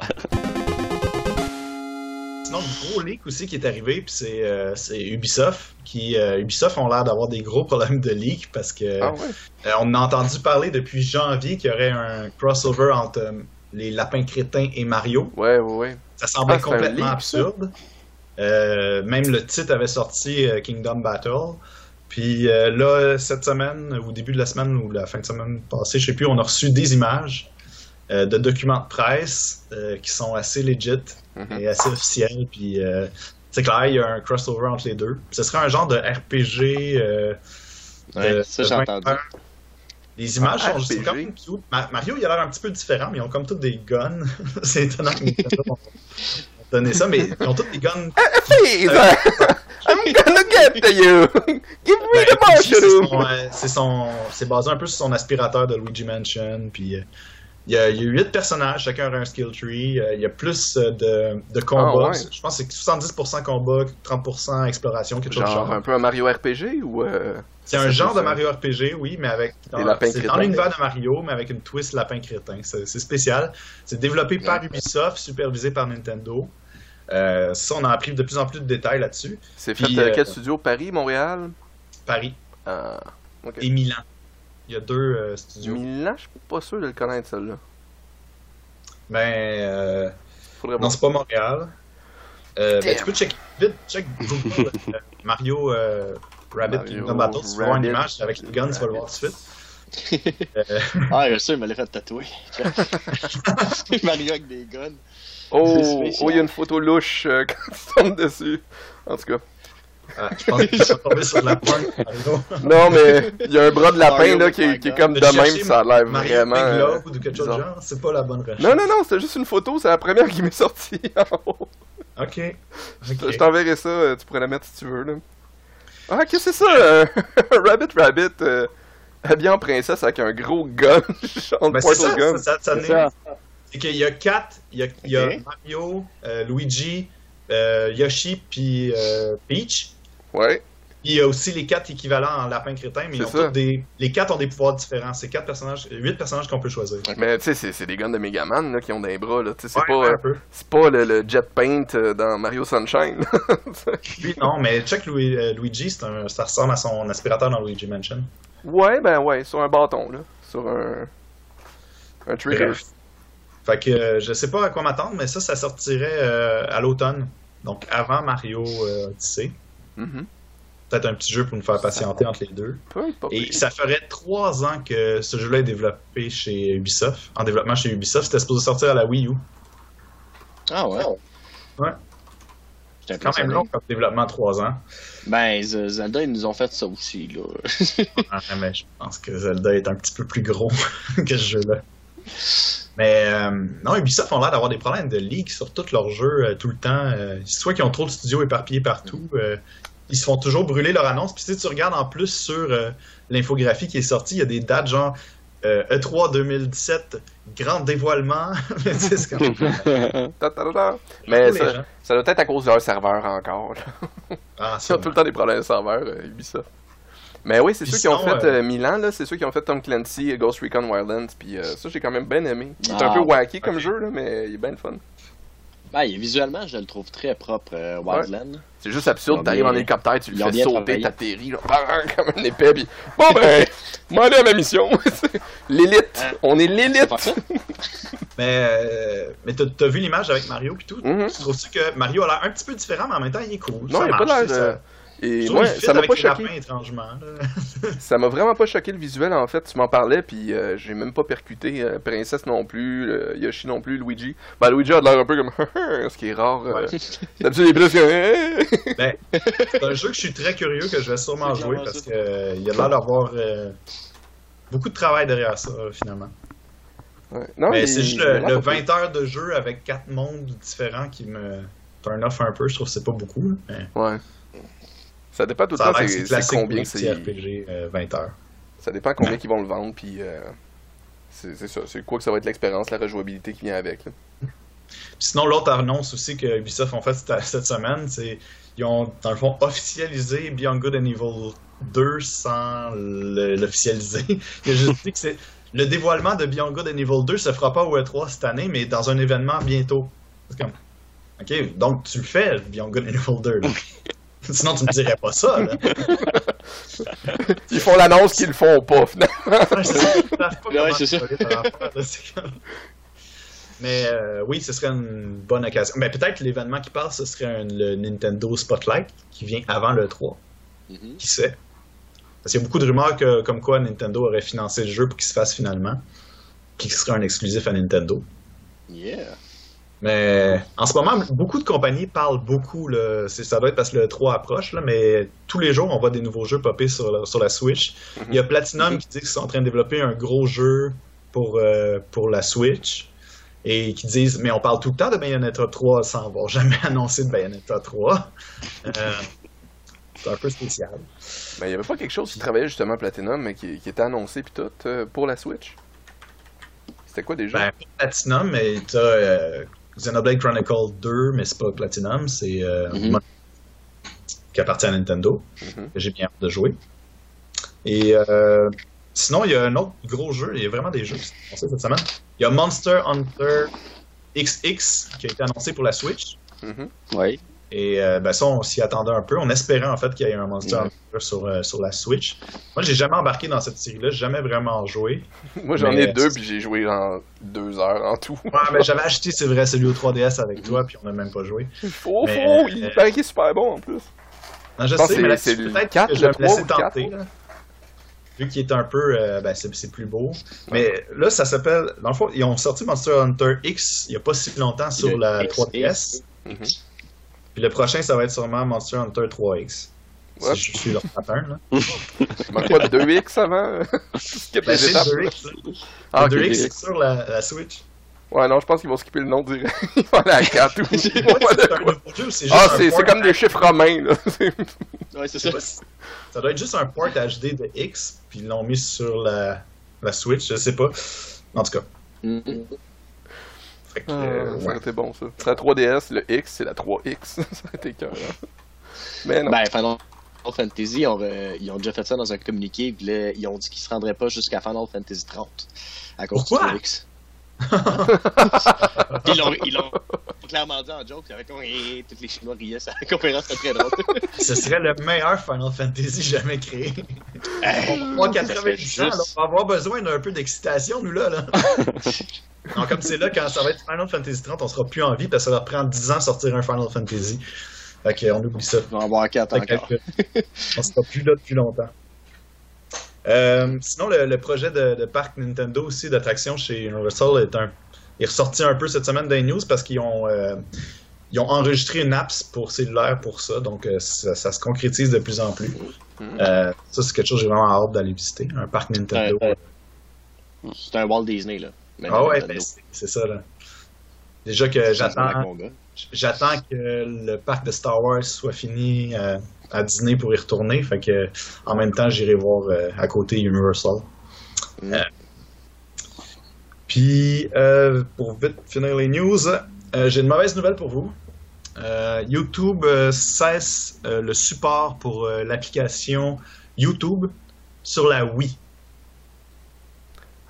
A: Sinon, gros leak aussi qui est arrivé, puis c'est euh, Ubisoft. Qui, euh, Ubisoft ont l'air d'avoir des gros problèmes de leak parce que
C: Ah ouais?
A: euh, on a entendu parler depuis janvier qu'il y aurait un crossover entre les lapins crétins et Mario.
C: Ouais, ouais, ouais.
A: Ça semblait
C: Ah,
A: complètement
C: leak,
A: absurde. Même le titre avait sorti Kingdom Battle. Puis là, cette semaine, au début de la semaine ou la fin de semaine passée, je sais plus, on a reçu des images euh, de documents de presse euh, qui sont assez legit
C: Mhm.
A: et assez officiels. Puis euh, c'est clair, il y a un crossover entre les deux. Ce serait un genre de RPG. euh,
B: Ouais,
A: de-
B: ça, j'ai
A: 20
B: entendu.
A: Les images
C: Ah,
A: sont cute. Ma- Mario, il a l'air un petit peu différent, mais ils ont comme tous des guns. (laughs) c'est étonnant Nintendo ont donné ça, mais ils ont tous des guns. (laughs)
C: Please! (laughs) I'm gonna get to you! Give me
A: Ben,
C: the mushroom!
A: c'est basé un peu sur son aspirateur de Luigi Mansion. Puis il y a, 8 personnages, chacun a un skill tree. euh, il y a plus euh, de, de combats.
C: Ah, ouais.
A: Je pense que c'est 70% combat, 30% exploration, quelque chose de
C: Genre
A: genre.
C: un peu un Mario RPG ou. euh,
A: C'est un genre de Mario RPG, oui, mais avec. C'est dans l'univers de Mario, mais avec une twist lapin crétin. C'est spécial. C'est développé par Ubisoft, supervisé par Nintendo. Euh, ça, on a appris de plus en plus de détails là-dessus.
C: C'est fait
A: Puis,
C: euh, quel studio? Paris, Montréal?
A: Paris
C: Ah,
A: et Milan. Il y a deux euh, studios.
C: Milan, je suis pas sûr de le connaître, celle-là.
A: Ben, euh,
C: Faudrait
A: non, c'est pas Montréal. Euh, ben, tu peux check vite, check Google euh, Mario euh, Rabbit Kingdom Battle. Tu vas voir une image avec le gun, tu vas le voir tout de suite. Euh, (laughs)
B: Ah, je sais, il me l'a fait tatouer. (laughs) (laughs) Mario avec des guns.
C: Oh, oh, il y a une photo louche euh, quand tu tombes dessus. En tout cas.
A: Ah, je pense que tu vas tomber sur de la pointe.
C: Non, mais il y a un bras de lapin
B: Mario
C: là, qui, est- qui comme
A: De
C: de même, ça a l'air vraiment. euh,
A: ou quelque chose de genre, c'est pas la bonne recherche.
C: Non, non, non, c'était juste une photo, c'est la première qui m'est sortie (laughs) en haut.
A: Ok.
C: Je je t'enverrai ça, euh, tu pourrais la mettre si tu veux. Là. Ah, qu'est-ce que c'est ça? euh, Un (laughs) Rabbit Rabbit euh, habillé en princesse avec un gros gun, (laughs)
A: Ben, c'est ça,
C: gun.
A: ça, ça, ça
D: C'est.
A: C'est qu'il y a quatre, il y a, y. Mario, euh, Luigi, euh, Yoshi, puis euh, Peach.
C: Ouais,
A: il y a aussi les quatre équivalents en lapin crétin, mais ils ont tous des, les quatre ont des pouvoirs différents. C'est quatre personnages, huit personnages qu'on peut choisir.
C: mais tu sais, c'est- c'est des guns de Megaman là, qui ont des bras. là. Tu sais, C'est
A: Ouais,
C: pas, euh,
A: un peu.
C: c'est pas le, le jet paint euh, dans Mario Sunshine.
A: Lui, (laughs) non, mais check Louis- euh, Luigi, c'est un, ça ressemble à son aspirateur dans Luigi Mansion.
C: ouais, ben ouais, sur un bâton, là. Sur un. Un trigger.
A: Bref. Fait que euh, je sais pas à quoi m'attendre, mais ça, ça sortirait euh, à l'automne. Donc avant Mario euh, Peut-être un petit jeu pour nous faire patienter entre les deux.
C: Pas
A: Et ça ferait trois ans que ce jeu-là est développé chez Ubisoft. En développement chez Ubisoft, c'était supposé sortir à la Wii U.
B: Ah ouais?
A: Ouais.
B: J'étais
A: C'est quand même long comme développement, trois ans.
B: Ben, Zelda, ils nous ont fait ça aussi, là.
A: Ah, mais je pense que Zelda est un petit peu plus gros (laughs) que ce jeu-là. Mais euh, non, Ubisoft ont l'air d'avoir des problèmes de leak sur tous leurs jeux euh, tout le temps. Euh, soit qu'ils ont trop de studios éparpillés partout, euh, ils se font toujours brûler leur annonce. Puis si tu regardes en plus sur l'infographie qui est sortie, il y a des dates genre euh, E3 2017, grand dévoilement. Mais c'est
C: ça, doit être à cause de leur serveur encore.
A: Ah,
C: Ils ont tout le temps des problèmes de serveur, Ubisoft. Mais oui, c'est ceux qui ont fait
A: euh,
C: euh, Milan, là, c'est ceux qui ont fait Tom Clancy et Ghost Recon Wildlands, puis euh, ça j'ai quand même bien aimé. Il est un
B: Ah,
C: peu wacky comme jeu, là, mais il est bien le fun.
B: Ben, et visuellement, je le trouve très propre, euh, Wildland.
C: C'est juste absurde, t'arrives en hélicoptère, tu le fais sauter, t'atterris, là, comme une épée, puis bon ben, (laughs) m'en aller à ma mission. (laughs) l'élite,
B: Hein?
C: on est l'élite. (laughs)
A: Mais, euh, mais t'as vu l'image avec Mario pis tout?
C: Mhm.
A: Tu trouves-tu que Mario a l'air un petit peu différent, mais en même temps, il est cool?
C: Non,
A: Ça
C: il a pas
A: marche,
C: l'air. Et moi, ça m'a pas choqué. (laughs) Ça m'a vraiment pas choqué le visuel en fait. Tu m'en parlais, puis euh, j'ai même pas percuté euh, Princesse non plus, euh, Yoshi non plus, Luigi. Ben Luigi a l'air un peu comme (laughs) ce qui est rare. Euh,
A: Ouais. (laughs)
C: D'habitude, il est plus que.
A: Ben, c'est un jeu que je suis très curieux, que je vais sûrement jouer, parce qu'il a l'air d'avoir euh, beaucoup de travail derrière ça, euh, finalement.
C: Ouais. Non,
A: mais
C: il-
A: c'est juste
C: il
A: le,
C: vraiment
A: le
C: pas pire.
A: 20 heures de jeu avec quatre mondes différents qui me turn off un peu. Je trouve que c'est pas beaucoup. mais
C: Ouais. Ça dépend tout le temps, c'est combien c'est.
A: RPG, euh, 20 heures.
C: Ça dépend combien qu'ils vont le vendre, puis euh, c'est c'est ça. C'est quoi que ça va être l'expérience, la rejouabilité qui vient avec. là.
A: Puis sinon, l'autre annonce aussi que Ubisoft ont fait cette, semaine, c'est ils ont, dans le fond, officialisé Beyond Good and Evil 2 sans l'officialiser. (laughs) Il a juste dit que c'est le dévoilement de Beyond Good and Evil 2 se fera pas au E3 cette année, mais dans un événement bientôt. C'est comme, ok, donc tu le fais, Beyond Good and Evil 2. (laughs) Sinon, tu me dirais pas ça. Là. (laughs)
C: Ils font l'annonce qu'ils le font pas, finalement.
A: Ouais, c'est ça, (laughs)
B: Ouais, (laughs)
A: Mais euh, oui, ce serait une bonne occasion. Mais peut-être que l'événement qui passe, ce serait un- le Nintendo Spotlight qui vient avant le 3.
B: Mhm.
A: Qui sait? Parce qu'il y a beaucoup de rumeurs que, comme quoi Nintendo aurait financé le jeu pour qu'il se fasse finalement. Puis qu'il serait un exclusif à Nintendo.
B: Yeah.
A: Mais en ce moment, beaucoup de compagnies parlent beaucoup. Là, ça doit être parce que le 3 approche, là, mais tous les jours, on voit des nouveaux jeux popper sur la, sur la Switch. Il y a Platinum qui dit qu'ils sont en train de développer un gros jeu pour, euh, pour la Switch. Et qui disent, mais on parle tout le temps de Bayonetta 3 sans avoir jamais (laughs) annoncé de Bayonetta 3. Euh, c'est un peu spécial.
C: Mais il y avait pas quelque chose qui travaillait justement Platinum, mais qui, qui était annoncé puis tout euh, pour la Switch? C'était quoi déjà?
A: Ben, Platinum, mais t'as Xenoblade Chronicle 2, mais c'est pas Platinum, c'est euh,
B: Mhm.
A: qui appartient à Nintendo, que j'ai bien hâte de jouer. Et euh, sinon, il y a un autre gros jeu, il y a vraiment des jeux qui sont annoncés cette semaine. Il y a Monster Hunter XX qui a été annoncé pour la Switch.
C: Mhm.
D: Oui.
A: Et euh, ben ça, on s'y attendait un peu. On espérait en fait qu'il y ait un Monster
B: Ouais.
A: Hunter sur, euh, sur la Switch. Moi, j'ai jamais embarqué dans cette série-là, j'ai jamais vraiment joué. (laughs)
C: Moi j'en ai deux
A: c'est-
C: puis j'ai joué en deux heures en tout.
A: Ouais, mais j'avais (laughs) acheté, c'est vrai, celui au 3DS avec toi, puis on n'a même pas joué.
C: Faux,
A: Mais,
C: faux, il
A: euh,
C: paraît qu'il est super bon en plus.
A: Non, je
C: pense
A: sais, mais là,
C: c'est-
A: peut-être
C: 4,
A: que je vais me laisser
C: 3 ou le
A: tenter. là. Vu qu'il est un peu, euh, ben, c'est c'est plus beau. Mais là, ça s'appelle, dans le fond, ils ont sorti Monster Hunter X il n'y a pas si longtemps sur
B: Le
A: la
B: XX.
A: 3DS.
C: Mhm.
A: Puis le prochain, ça va être sûrement Monster Hunter 3X.
C: Ouais.
A: Si je suis leur pattern, là.
C: Manques quoi de 2X avant? (laughs) Skip
A: Ben,
C: les
A: c'est
C: étapes?
A: le 2X, là.
C: Ah,
A: Le
C: ok.
A: 2X, c'est sur la, la Switch.
C: Ouais, non, je pense qu'ils vont skipper le nom direct. (laughs) Ils vont aller à 4 (laughs) ou.
A: C'est
C: Ah, c'est comme des chiffres romains, là.
B: Ouais, c'est ça.
A: Ça doit être juste un port HD de X, puis ils l'ont mis sur la, la Switch, je sais pas. En tout cas.
B: Mhm.
A: Fait que,
C: Ah,
A: euh,
C: ça aurait été bon, ça. C'est la 3DS, le X, c'est la 3X. (laughs) ça aurait été cœur. Mais non.
B: Ben, Final Fantasy, ils ont, euh, ils ont déjà fait ça dans un communiqué. ils ont dit qu'ils se rendraient pas jusqu'à Final Fantasy 30 à cause
A: Pourquoi?
B: du X. (laughs) ils l'ont ils l'ont clairement dit en joke. Comme eh, tous les Chinois riaient. Ça, la conférence c'était très drôle. (laughs)
A: Ce serait le meilleur Final Fantasy jamais créé.
B: Hey,
A: On va
B: ça
A: 90
B: serait
A: ans,
B: juste-
A: là, on va avoir besoin d'un peu d'excitation, nous, là. là. (laughs) non, comme c'est là, quand ça va être Final Fantasy 30, on sera plus en vie, parce que ça leur prend 10 ans de sortir un Final Fantasy. Fait qu'on oublie ça.
B: On va avoir 4
A: Fait
B: encore.
A: que- on sera plus là depuis longtemps. Euh, sinon, le, le projet de, de parc Nintendo aussi, d'attraction chez Universal, est, un, est ressorti un peu cette semaine dans les news parce qu'ils ont, euh, ils ont enregistré une apps pour cellulaire pour ça. Donc, euh, ça, ça se concrétise de plus en plus. Euh, ça, c'est quelque chose que j'ai vraiment hâte d'aller visiter. Un parc Nintendo.
B: C'est un Walt Disney, là.
A: Ah ouais, ben, c'est ça, là. Déjà que j'attends. J'attends que le parc de Star Wars soit fini à Disney pour y retourner. Fait que en même temps, j'irai voir euh, à côté Universal.
B: Mm.
A: Euh, puis, euh, pour vite finir les news, euh, j'ai une mauvaise nouvelle pour vous. Euh, YouTube euh, cesse euh, le support pour euh, l'application YouTube sur la Wii.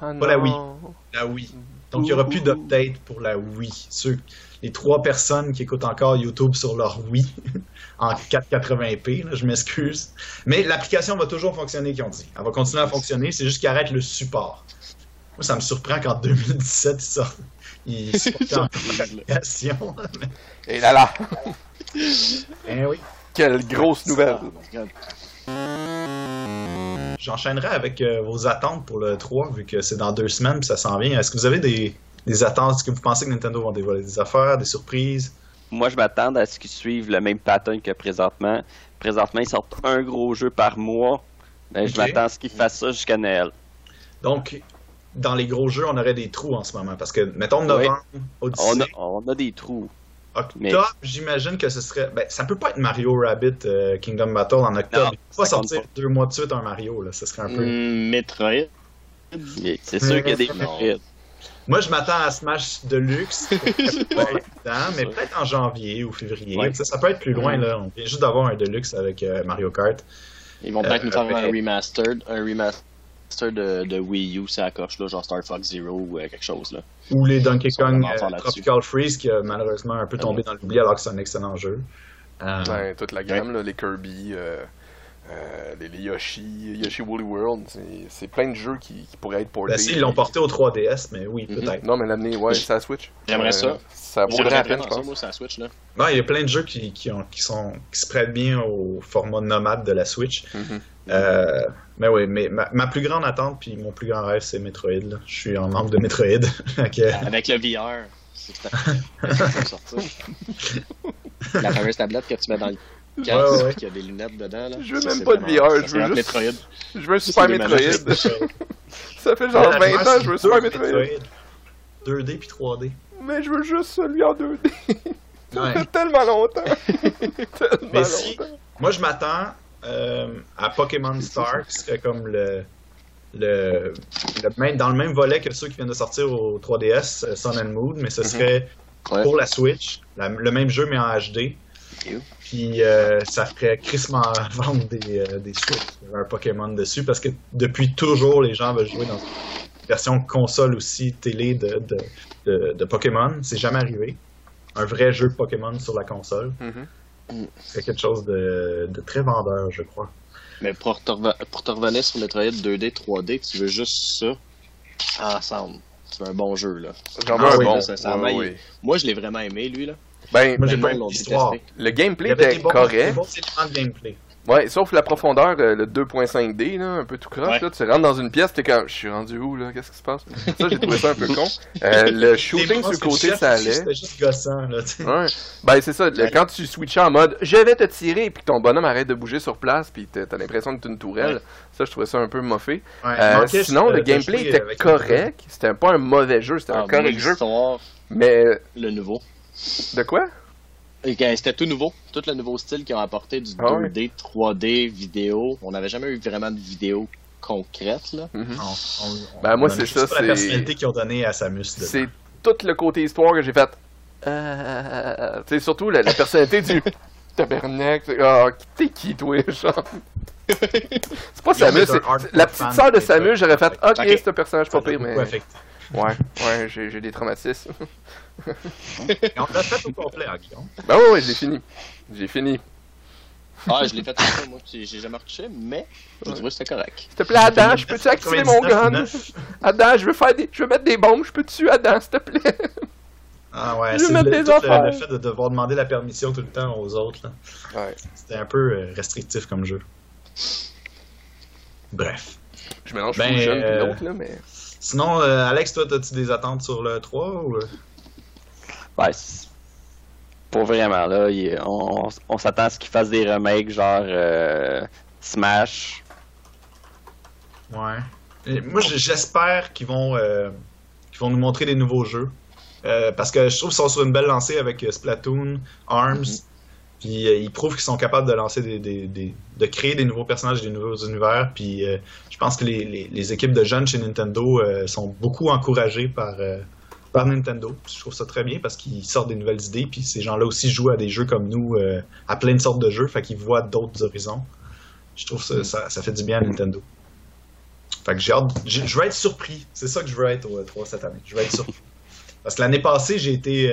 C: Ah
A: Pas la
C: non.
A: La Wii. Donc, il n'y aura plus d'update pour la Wii. Ceux, les trois personnes qui écoutent encore YouTube sur leur Wii (laughs) en 480p, là, je m'excuse. Mais l'application va toujours fonctionner, qu'ils ont dit. Elle va continuer à fonctionner, c'est juste qu'ils arrêtent le support. Moi, ça me surprend qu'en 2017, ils sortent. Ils (laughs) sortent en application. (laughs)
C: Et là là,
A: Eh oui.
C: quelle grosse nouvelle.
A: J'enchaînerai avec euh, vos attentes pour le 3, vu que c'est dans deux semaines puis ça s'en vient. Est-ce que vous avez des, des attentes? Est-ce que vous pensez que Nintendo va dévoiler des affaires, des surprises?
D: Moi, je m'attends à ce qu'ils suivent le même pattern que présentement. Présentement, ils sortent un gros jeu par mois. Ben, Je m'attends à ce qu'ils fassent ça jusqu'à Noël.
A: Donc, dans les gros jeux, on aurait des trous en ce moment. Parce que, mettons, novembre, Odyssey,
D: On a, on a des trous.
A: octobre,
D: mais-
A: j'imagine que ce serait... Ben, ça peut pas être Mario Rabbit euh, Kingdom Battle en octobre.
D: Non,
A: Il peut pas sortir deux mois de suite un Mario, là. Ce serait un peu...
B: Hmm, Metroid.
D: Mais C'est sûr qu'il y a des
B: Non.
A: Moi, je m'attends à Smash Deluxe. Pas (laughs) là-dedans, mais peut-être en janvier ou février.
B: Ouais.
A: Ça peut être plus loin, là. On vient juste d'avoir un Deluxe avec euh, Mario Kart.
B: Ils vont peut-être
A: Euh,
B: nous faire un remastered, un remaster de, de Wii U, ça coche, là, genre Star Fox Zero ou euh, quelque chose. Là.
A: Ou les Donkey Kong euh. Tropical Freeze qui a malheureusement un peu tombé dans l'oubli alors que c'est un excellent jeu. Euh,
C: Ouais, toute la gamme, là, les Kirby, euh, les, les Yoshi, Yoshi Woolly World, c'est- plein de jeux qui, qui pourraient être portés.
A: ben, si, ils l'ont porté au 3DS, mais oui,
B: Mhm.
A: peut-être.
C: Non, mais l'amener, ouais, c'est à Switch.
B: J'aimerais
C: Euh,
B: ça.
C: Ça vaudrait la peine, je
B: ça,
C: pense.
B: moi, Switch, là.
A: Non, il y a plein de jeux qui, qui, ont, qui, sont, qui se prêtent bien au format nomade de la Switch.
C: Mhm.
A: Euh, mais oui, mais ma, ma plus grande attente puis mon plus grand rêve, c'est Metroid. là. Je suis en manque de Metroid. (laughs)
B: Avec le VR. C'est. (laughs) (laughs) La fameuse tablette que tu mets dans le casque,
A: Ouais, ouais.
B: puis qu'il y a des lunettes dedans. Là.
C: Je veux
B: Ça,
C: même pas de VR, je
B: serait
C: veux juste-
B: Metroid.
C: Je veux un Super Metroid. (laughs) Ça fait genre
A: Ouais,
C: 20
A: moi,
C: ans, je veux Super Metroid.
A: 2D puis 3D.
C: Mais je veux juste celui en 2D. (laughs) Ça
A: Ouais.
C: fait tellement longtemps. (laughs) tellement
A: Mais si-
C: longtemps.
A: Moi, je m'attends euh, à Pokémon Star, qui serait comme le, le, le même, dans le même volet que ceux qui viennent de sortir au 3DS, euh, Sun and Moon, mais ce serait
B: Ouais.
A: pour la Switch, la- le même jeu mais en HD. Puis euh, ça ferait crissement (laughs) vendre des, euh, des Switch, un Pokémon dessus, parce que depuis toujours, les gens veulent jouer dans une version console aussi, télé de, de, de, de Pokémon. C'est jamais arrivé. Un vrai jeu Pokémon sur la console.
C: Mhm.
A: C'est quelque chose de, de très vendeur, je crois.
B: Mais pour te, pour te revenir sur Metroid 2D, 3D, tu veux juste ça ensemble. Veux un bon jeu, là.
A: Ah
C: un
A: oui,
C: bon.
B: là, sincèrement,
C: Ouais,
B: il-
C: ouais.
B: Moi, je l'ai vraiment aimé, lui, là.
C: Ben,
A: Moi, j'ai
B: Le
A: pas
B: l'ont
A: l'histoire.
C: le gameplay était correct.
A: gameplay.
C: Ouais, sauf la profondeur, euh, le 2.5D, là, un peu tout croche,
B: Ouais.
C: là. Tu rentres dans une pièce, t'es comme, je suis rendu où, là? Qu'est-ce qui se passe? Ça, j'ai trouvé ça un peu con. Euh, (laughs) le shooting sur le côté, ça allait.
A: C'était juste gossant, là, tu sais.
C: Ouais. Ben, c'est ça. le-. Quand tu switchais en mode je vais te tirer, puis que ton bonhomme arrête de bouger sur place, puis t'as t'as l'impression que t'es une tourelle,
B: Ouais.
C: ça, je trouvais ça un peu moffé.
A: Ouais,
C: Euh, sinon, le gameplay était correct. C'était pas un mauvais jeu, c'était
B: Ah,
C: un correct
B: moi,
C: jeu. Mais,
B: le nouveau.
C: De quoi?
B: C'était tout nouveau. Tout le nouveau style qu'ils ont apporté du
C: Ah ouais?
B: 2D, 3D, vidéo. On n'avait jamais eu vraiment de vidéo concrète, là.
C: Mhm.
A: On- on-
C: Ben, moi,
A: on
C: c'est ça,
A: pas la
C: c'est-
A: personnalité qu'ils ont donnée à Samus.
C: C'est tout le côté histoire que j'ai fait. Euh, tu sais, surtout la, la personnalité du (laughs) tabernacle. Ah, t'es qui, toi, genre? (laughs) C'est pas Samus, c'est c'est la petite sœur de. Samus, j'aurais fait Ok,
B: Ok.
C: c'est un personnage pas pire, mais.
A: affecté.
C: Ouais, ouais, j'ai j'ai des traumatismes.
A: Et on l'a fait au complet, hein, Guillaume.
C: Ben ouais, ouais, j'ai fini. J'ai fini.
B: Ah, je l'ai fait tout ça, moi. J'ai j'ai jamais retouché, mais j'ai trouvé que c'était correct.
C: S'il te plaît, Adam, je peux-tu activer mon gun?
A: 99.
C: Adam, je veux faire des. Je veux mettre des bombes, je peux-tu, Adam, s'il te plaît?
A: Ah ouais,
C: Je
A: c'est le,
C: des
A: tout le-
C: affaires.
A: le fait de devoir demander la permission tout le temps aux autres. là.
C: Ouais.
A: C'était un peu euh, restrictif comme jeu. Bref.
C: Je mélange
A: Ben,
C: Full Jeune
A: euh,
C: et l'autre, là, mais.
A: Sinon, euh, Alex, toi, as-tu des attentes sur le 3 ou... euh?
D: Ouais, c'est- pas vraiment, là. il- on on s'attend à ce qu'ils fassent des remakes genre euh, Smash.
A: Ouais. Et moi, j'espère qu'ils vont, euh, qu'ils vont nous montrer des nouveaux jeux. Parce que je trouve qu'ils sont sur une belle lancée avec Splatoon, Arms. Puis euh, ils prouvent qu'ils sont capables de lancer des, des- des- de créer des nouveaux personnages, des nouveaux univers. Puis euh, je pense que les, les- équipes de jeunes chez Nintendo euh, sont beaucoup encouragées par, euh, par Nintendo. Je trouve ça très bien parce qu'ils sortent des nouvelles idées. Puis ces gens-là aussi jouent à des jeux comme nous, à plein de sortes de jeux. Fait qu'ils voient d'autres horizons. Je trouve ça, ça, fait du bien à Nintendo. Fait que j'ai hâte. Je veux être surpris. C'est ça que je veux être au 3 cette année. Je veux être surpris. Parce que l'année passée, j'ai été.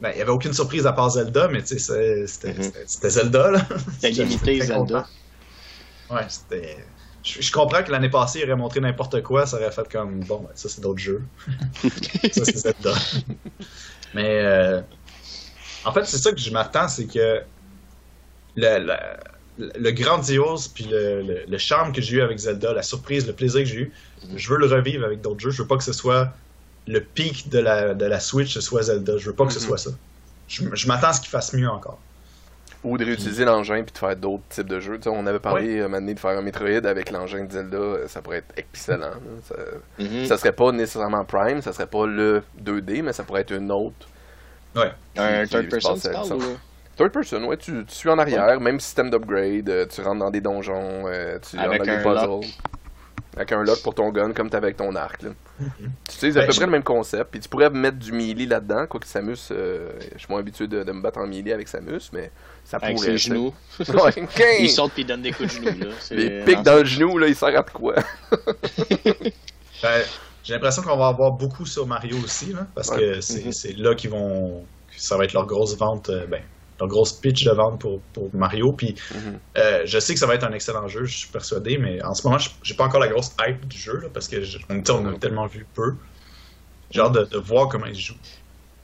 A: Ben, il n'y avait aucune surprise à part Zelda, mais tu sais, c'était mm-hmm. Zelda, là. (laughs)
B: C'était limité, Zelda.
A: Ouais, c'était. Je, comprends que l'année passée, il aurait montré n'importe quoi, ça aurait fait comme bon, ben, ça c'est d'autres jeux. (laughs) ça c'est Zelda. Mais euh, en fait, c'est ça que je m'attends, c'est que le, le, grandiose puis le, le, charme que j'ai eu avec Zelda, la surprise, le plaisir que j'ai eu, je veux le revivre avec d'autres jeux. Je veux pas que ce soit le pic de la, de la Switch, ce soit Zelda. Je veux pas que ce mm-hmm. soit ça. Je, je m'attends à ce qu'il fasse mieux encore.
C: Ou de réutiliser l'engin puis de faire d'autres types de jeux. on avait parlé un moment donné de faire un Metroid avec l'engin de Zelda, euh, ça pourrait être excellent. Ça, mm-hmm. ça, serait pas nécessairement Prime, ça serait pas le 2D, mais ça pourrait être une autre.
B: Ouais. Un third person, tu
C: Third person, ouais, tu, tu suis en arrière, même système d'upgrade, euh, tu rentres dans des donjons, euh, tu
B: avec rentres dans des puzzles.
C: Avec un lock pour ton gun, comme t'avais avec ton arc. Là. Tu utilises à ben, peu près le même concept. Puis tu pourrais mettre du melee là-dedans, quoique Samus, je suis moins habitué de, de, me battre en melee avec Samus, mais ça
B: Avec
C: pourrait.
B: Ses genoux. (laughs) il saute puis il donne des coups de genoux. Là.
C: Les pics dans le genou, là, il sert à quoi? (laughs)
A: ben, j'ai l'impression qu'on va avoir beaucoup sur Mario aussi, là, parce que mm-hmm. c'est là qu'ils vont. Ça va être leur grosse vente, euh, ben, leur grosse pitch de vente pour, pour Mario. Puis mm-hmm. euh, je sais que ça va être un excellent jeu, je suis persuadé, mais en ce moment, j'ai pas encore la grosse hype du jeu, là, parce que on, on a tellement vu peu. J'ai hâte de, de, voir comment ils jouent.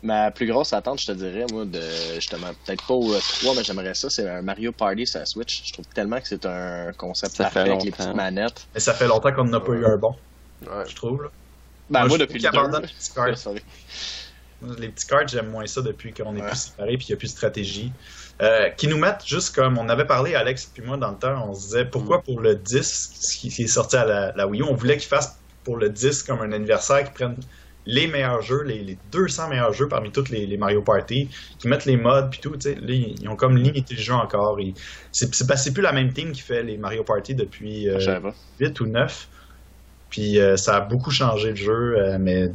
B: Ma plus grosse attente, je te dirais, moi, de justement, peut-être pas au 3, mais j'aimerais ça, c'est un Mario Party sur la Switch. Je trouve tellement que c'est un concept ça parfait avec les petites manettes.
A: Mais ça fait longtemps qu'on n'a pas eu un bon. Ouais. Je trouve. Là.
B: Ben, moi, depuis le 2. (laughs)
A: Les petits cards, les j'aime moins ça depuis qu'on est plus séparés puis qu'il n'y a plus de stratégie. Euh, qui nous mettent juste comme on avait parlé, Alex puis moi, dans le temps, on se disait pourquoi mm. pour le 10, qui, qui est sorti à la, la Wii U, on voulait qu'il fasse pour le 10 comme un anniversaire, qui prenne les meilleurs jeux, les, 200 meilleurs jeux parmi tous les, Mario Party, qui mettent les mods puis tout, tu sais, ils ont comme limité le jeu encore. C'est plus la même team qui fait les Mario Party depuis 8 euh, ou 9. Puis euh, ça a beaucoup changé le jeu, euh, mais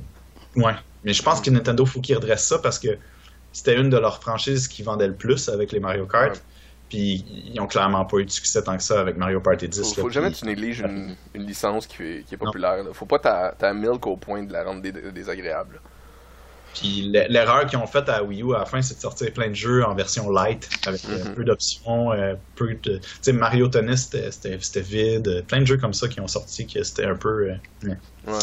A: ouais. Mais je pense que Nintendo faut qu'ils redressent ça parce que c'était une de leurs franchises qui vendait le plus avec les Mario Kart. Puis ils ont clairement pas eu de succès tant que ça avec Mario Party 10.
C: Faut, faut jamais que tu négliges une, licence qui, est populaire. Faut pas ta milk au point de la rendre désagréable.
A: Puis l'erreur qu'ils ont faite à Wii U à la fin, c'est de sortir plein de jeux en version light, avec euh, mm-hmm. peu d'options, euh, peu de. Tu sais, Mario Tennis, c'était vide. Plein de jeux comme ça qui ont sorti, que c'était un peu. Euh,
B: ouais.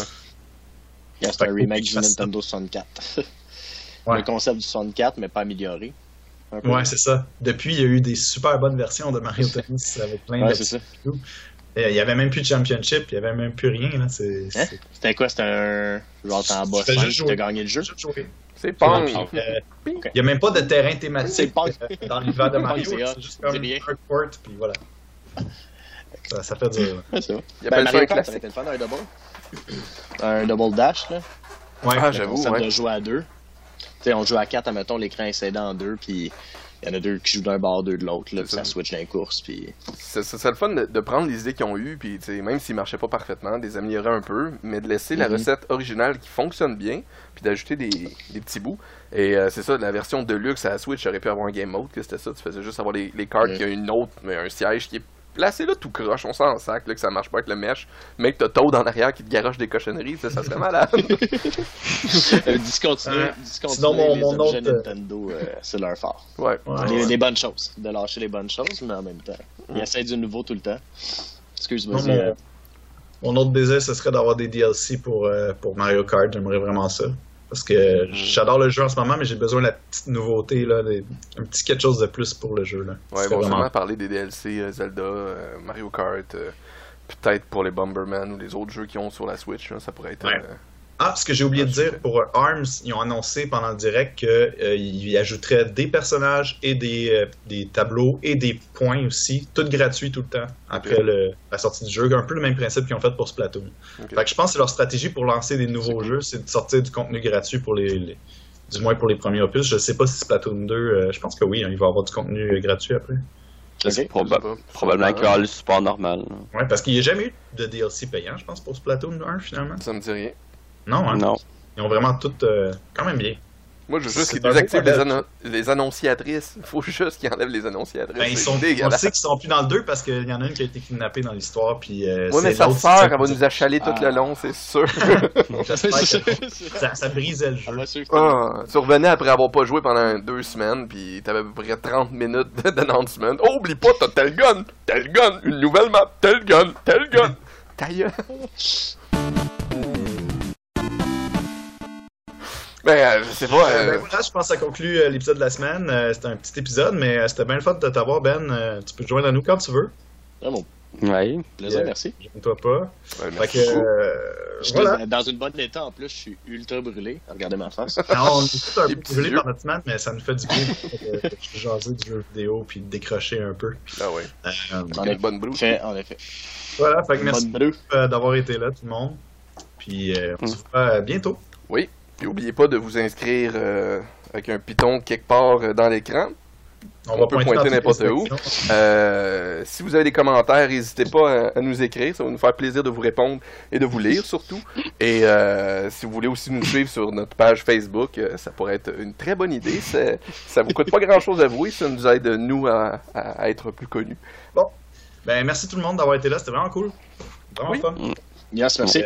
B: C'est un remake du Nintendo 64. (laughs) Le concept du 64, mais pas amélioré.
A: Ouais, c'est ça. Depuis, il y a eu des super bonnes versions de Mario Tennis avec plein
B: ouais,
A: de. Il n'y avait même plus de championship, il n'y avait même plus rien.
B: Hein? C'était quoi? C'était un. Genre, en bas 5 qui t'a gagné le jeu?
C: C'est pas euh,
A: Il n'y a même pas de terrain thématique euh, dans l'hiver de (laughs) Mario. c'est juste comme un court, puis voilà. Ça, ça fait dur. (laughs)
B: Il y a ben, Mario Kart, ça été le fun, un double. Un double dash, là.
C: Ouais, ah, j'avoue.
B: Ça
C: ouais.
B: de jouer à deux sais, on joue à 4, admettons, l'écran est scindé en deux, puis il y en a deux qui jouent d'un bord, deux de l'autre, là, puis ça. switch dans les courses. Puis...
C: C'est le fun de, prendre les idées qu'ils ont eues, puis même s'ils marchaient pas parfaitement, de les améliorer un peu, mais de laisser la mhm. recette originale qui fonctionne bien, puis d'ajouter des, des, petits bouts. Et euh, c'est ça, la version de luxe à la Switch aurait pu avoir un game mode, que c'était ça, tu faisais juste avoir les, les cartes qui a une autre, mais un siège qui est placé là tout croche, on s'en sac, là, que ça marche pas avec le mesh, mais que t'as Toad en arrière qui te garoche des cochonneries, ça, ça serait malade. (laughs)
B: euh, discontinuer, Sinon, mon, mon autre... Nintendo, euh, c'est leur fort.
C: Ouais.
B: ouais, les, bonnes choses, de lâcher les bonnes choses, mais en même temps, ils essayent du nouveau tout le temps. Excuse-moi.
A: Mon, euh, mon, autre désir, ce serait d'avoir des DLC pour, euh, pour Mario Kart, j'aimerais vraiment ça. Parce que j'adore le jeu en ce moment, mais j'ai besoin de la petite nouveauté, là, un petit quelque chose de plus pour le jeu. Là.
C: Ouais, on va vraiment parler des DLC euh, Zelda, euh, Mario Kart, euh, peut-être pour les Bomberman ou les autres jeux qui ont sur la Switch, ça pourrait être.
A: Ah, ce que j'ai oublié de dire, pour ARMS, ils ont annoncé pendant le direct qu'ils euh, ajouteraient des personnages et des, euh, des, tableaux et des points aussi, tout gratuit tout le temps, après le, la sortie du jeu. Un peu le même principe qu'ils ont fait pour Splatoon. Fait que je pense que c'est leur stratégie pour lancer des nouveaux jeux, c'est de sortir du contenu gratuit pour les, du moins pour les premiers opus. Je sais pas si Splatoon 2, euh, je pense que oui, hein, il va y avoir du contenu gratuit après.
D: probablement qu'il y aura le support normal.
A: Ouais, parce qu'il n'y a jamais eu de DLC payant, je pense, pour Splatoon 1 finalement.
C: Ça me dit rien.
A: Non, hein?
D: Non.
A: Ils ont vraiment tout euh, quand même bien.
C: Moi, je veux juste
A: C'est
C: qu'ils désactivent les, annon- les annonciatrices. (laughs) Faut juste qu'ils enlèvent les annonciatrices.
A: Ben, ils sont, on sait qu'ils sont plus dans le 2 parce qu'il y en a une qui a été kidnappée dans l'histoire. Puis, euh,
C: Ouais, mais sa sœur, elle va nous achaler tout
B: Ah.
C: le long, c'est sûr. (laughs)
A: J'espère (laughs)
B: C'est
A: que
B: ça.
A: ça, brisait le
B: Ah,
A: jeu.
B: sûr.
C: Ah, tu revenais après avoir pas joué pendant deux semaines, puis t'avais à peu près 30 minutes d'announcement. Oh, oublie pas, t'as tel gun, tel gun, une nouvelle map, tel gun, tel gun. Ta gueule. Ben, euh, je sais pas.
A: Euh,
C: euh,
A: ben voilà, je pense que ça conclut euh, l'épisode de la semaine. Euh, c'était un petit épisode, mais euh, c'était bien le fun de t'avoir, Ben. Euh, tu peux te joindre à nous quand tu veux.
B: Vraiment,
D: Oui.
B: plaisir,
A: Yeah.
B: merci.
A: Gêne-toi pas.
C: ouais,
A: Fait
C: merci
A: que,
C: beaucoup.
A: euh,
B: Je suis
A: voilà.
B: dans une bonne état en plus, je suis ultra brûlé. Regardez ma face. (laughs)
A: On est tous un peu
C: yeux.
A: par notre semaine, mais ça nous fait du bien de, jaser du jeu vidéo puis de décrocher un peu.
C: Ah ouais,
A: Euh,
B: En
C: quelle bonne
B: effet, en effet.
A: voilà, fait que merci d'avoir été là, tout le monde. Puis euh, on se voit euh, bientôt.
C: Oui, puis oubliez pas de vous inscrire euh, avec un piton quelque part euh, dans l'écran.
A: On,
C: On peut pointer n'importe où. Euh, si vous avez des commentaires, n'hésitez pas à, à nous écrire. Ça va nous faire plaisir de vous répondre et de vous lire surtout. Et euh, si vous voulez aussi nous suivre sur notre page Facebook, euh, ça pourrait être une très bonne idée. Ça vous coûte pas grand-chose à vous et ça nous aide, nous, à, à être plus connus.
A: Ben, merci tout le monde d'avoir été là, c'était vraiment cool. Vraiment
C: Oui.
A: fun.
B: Yes, merci.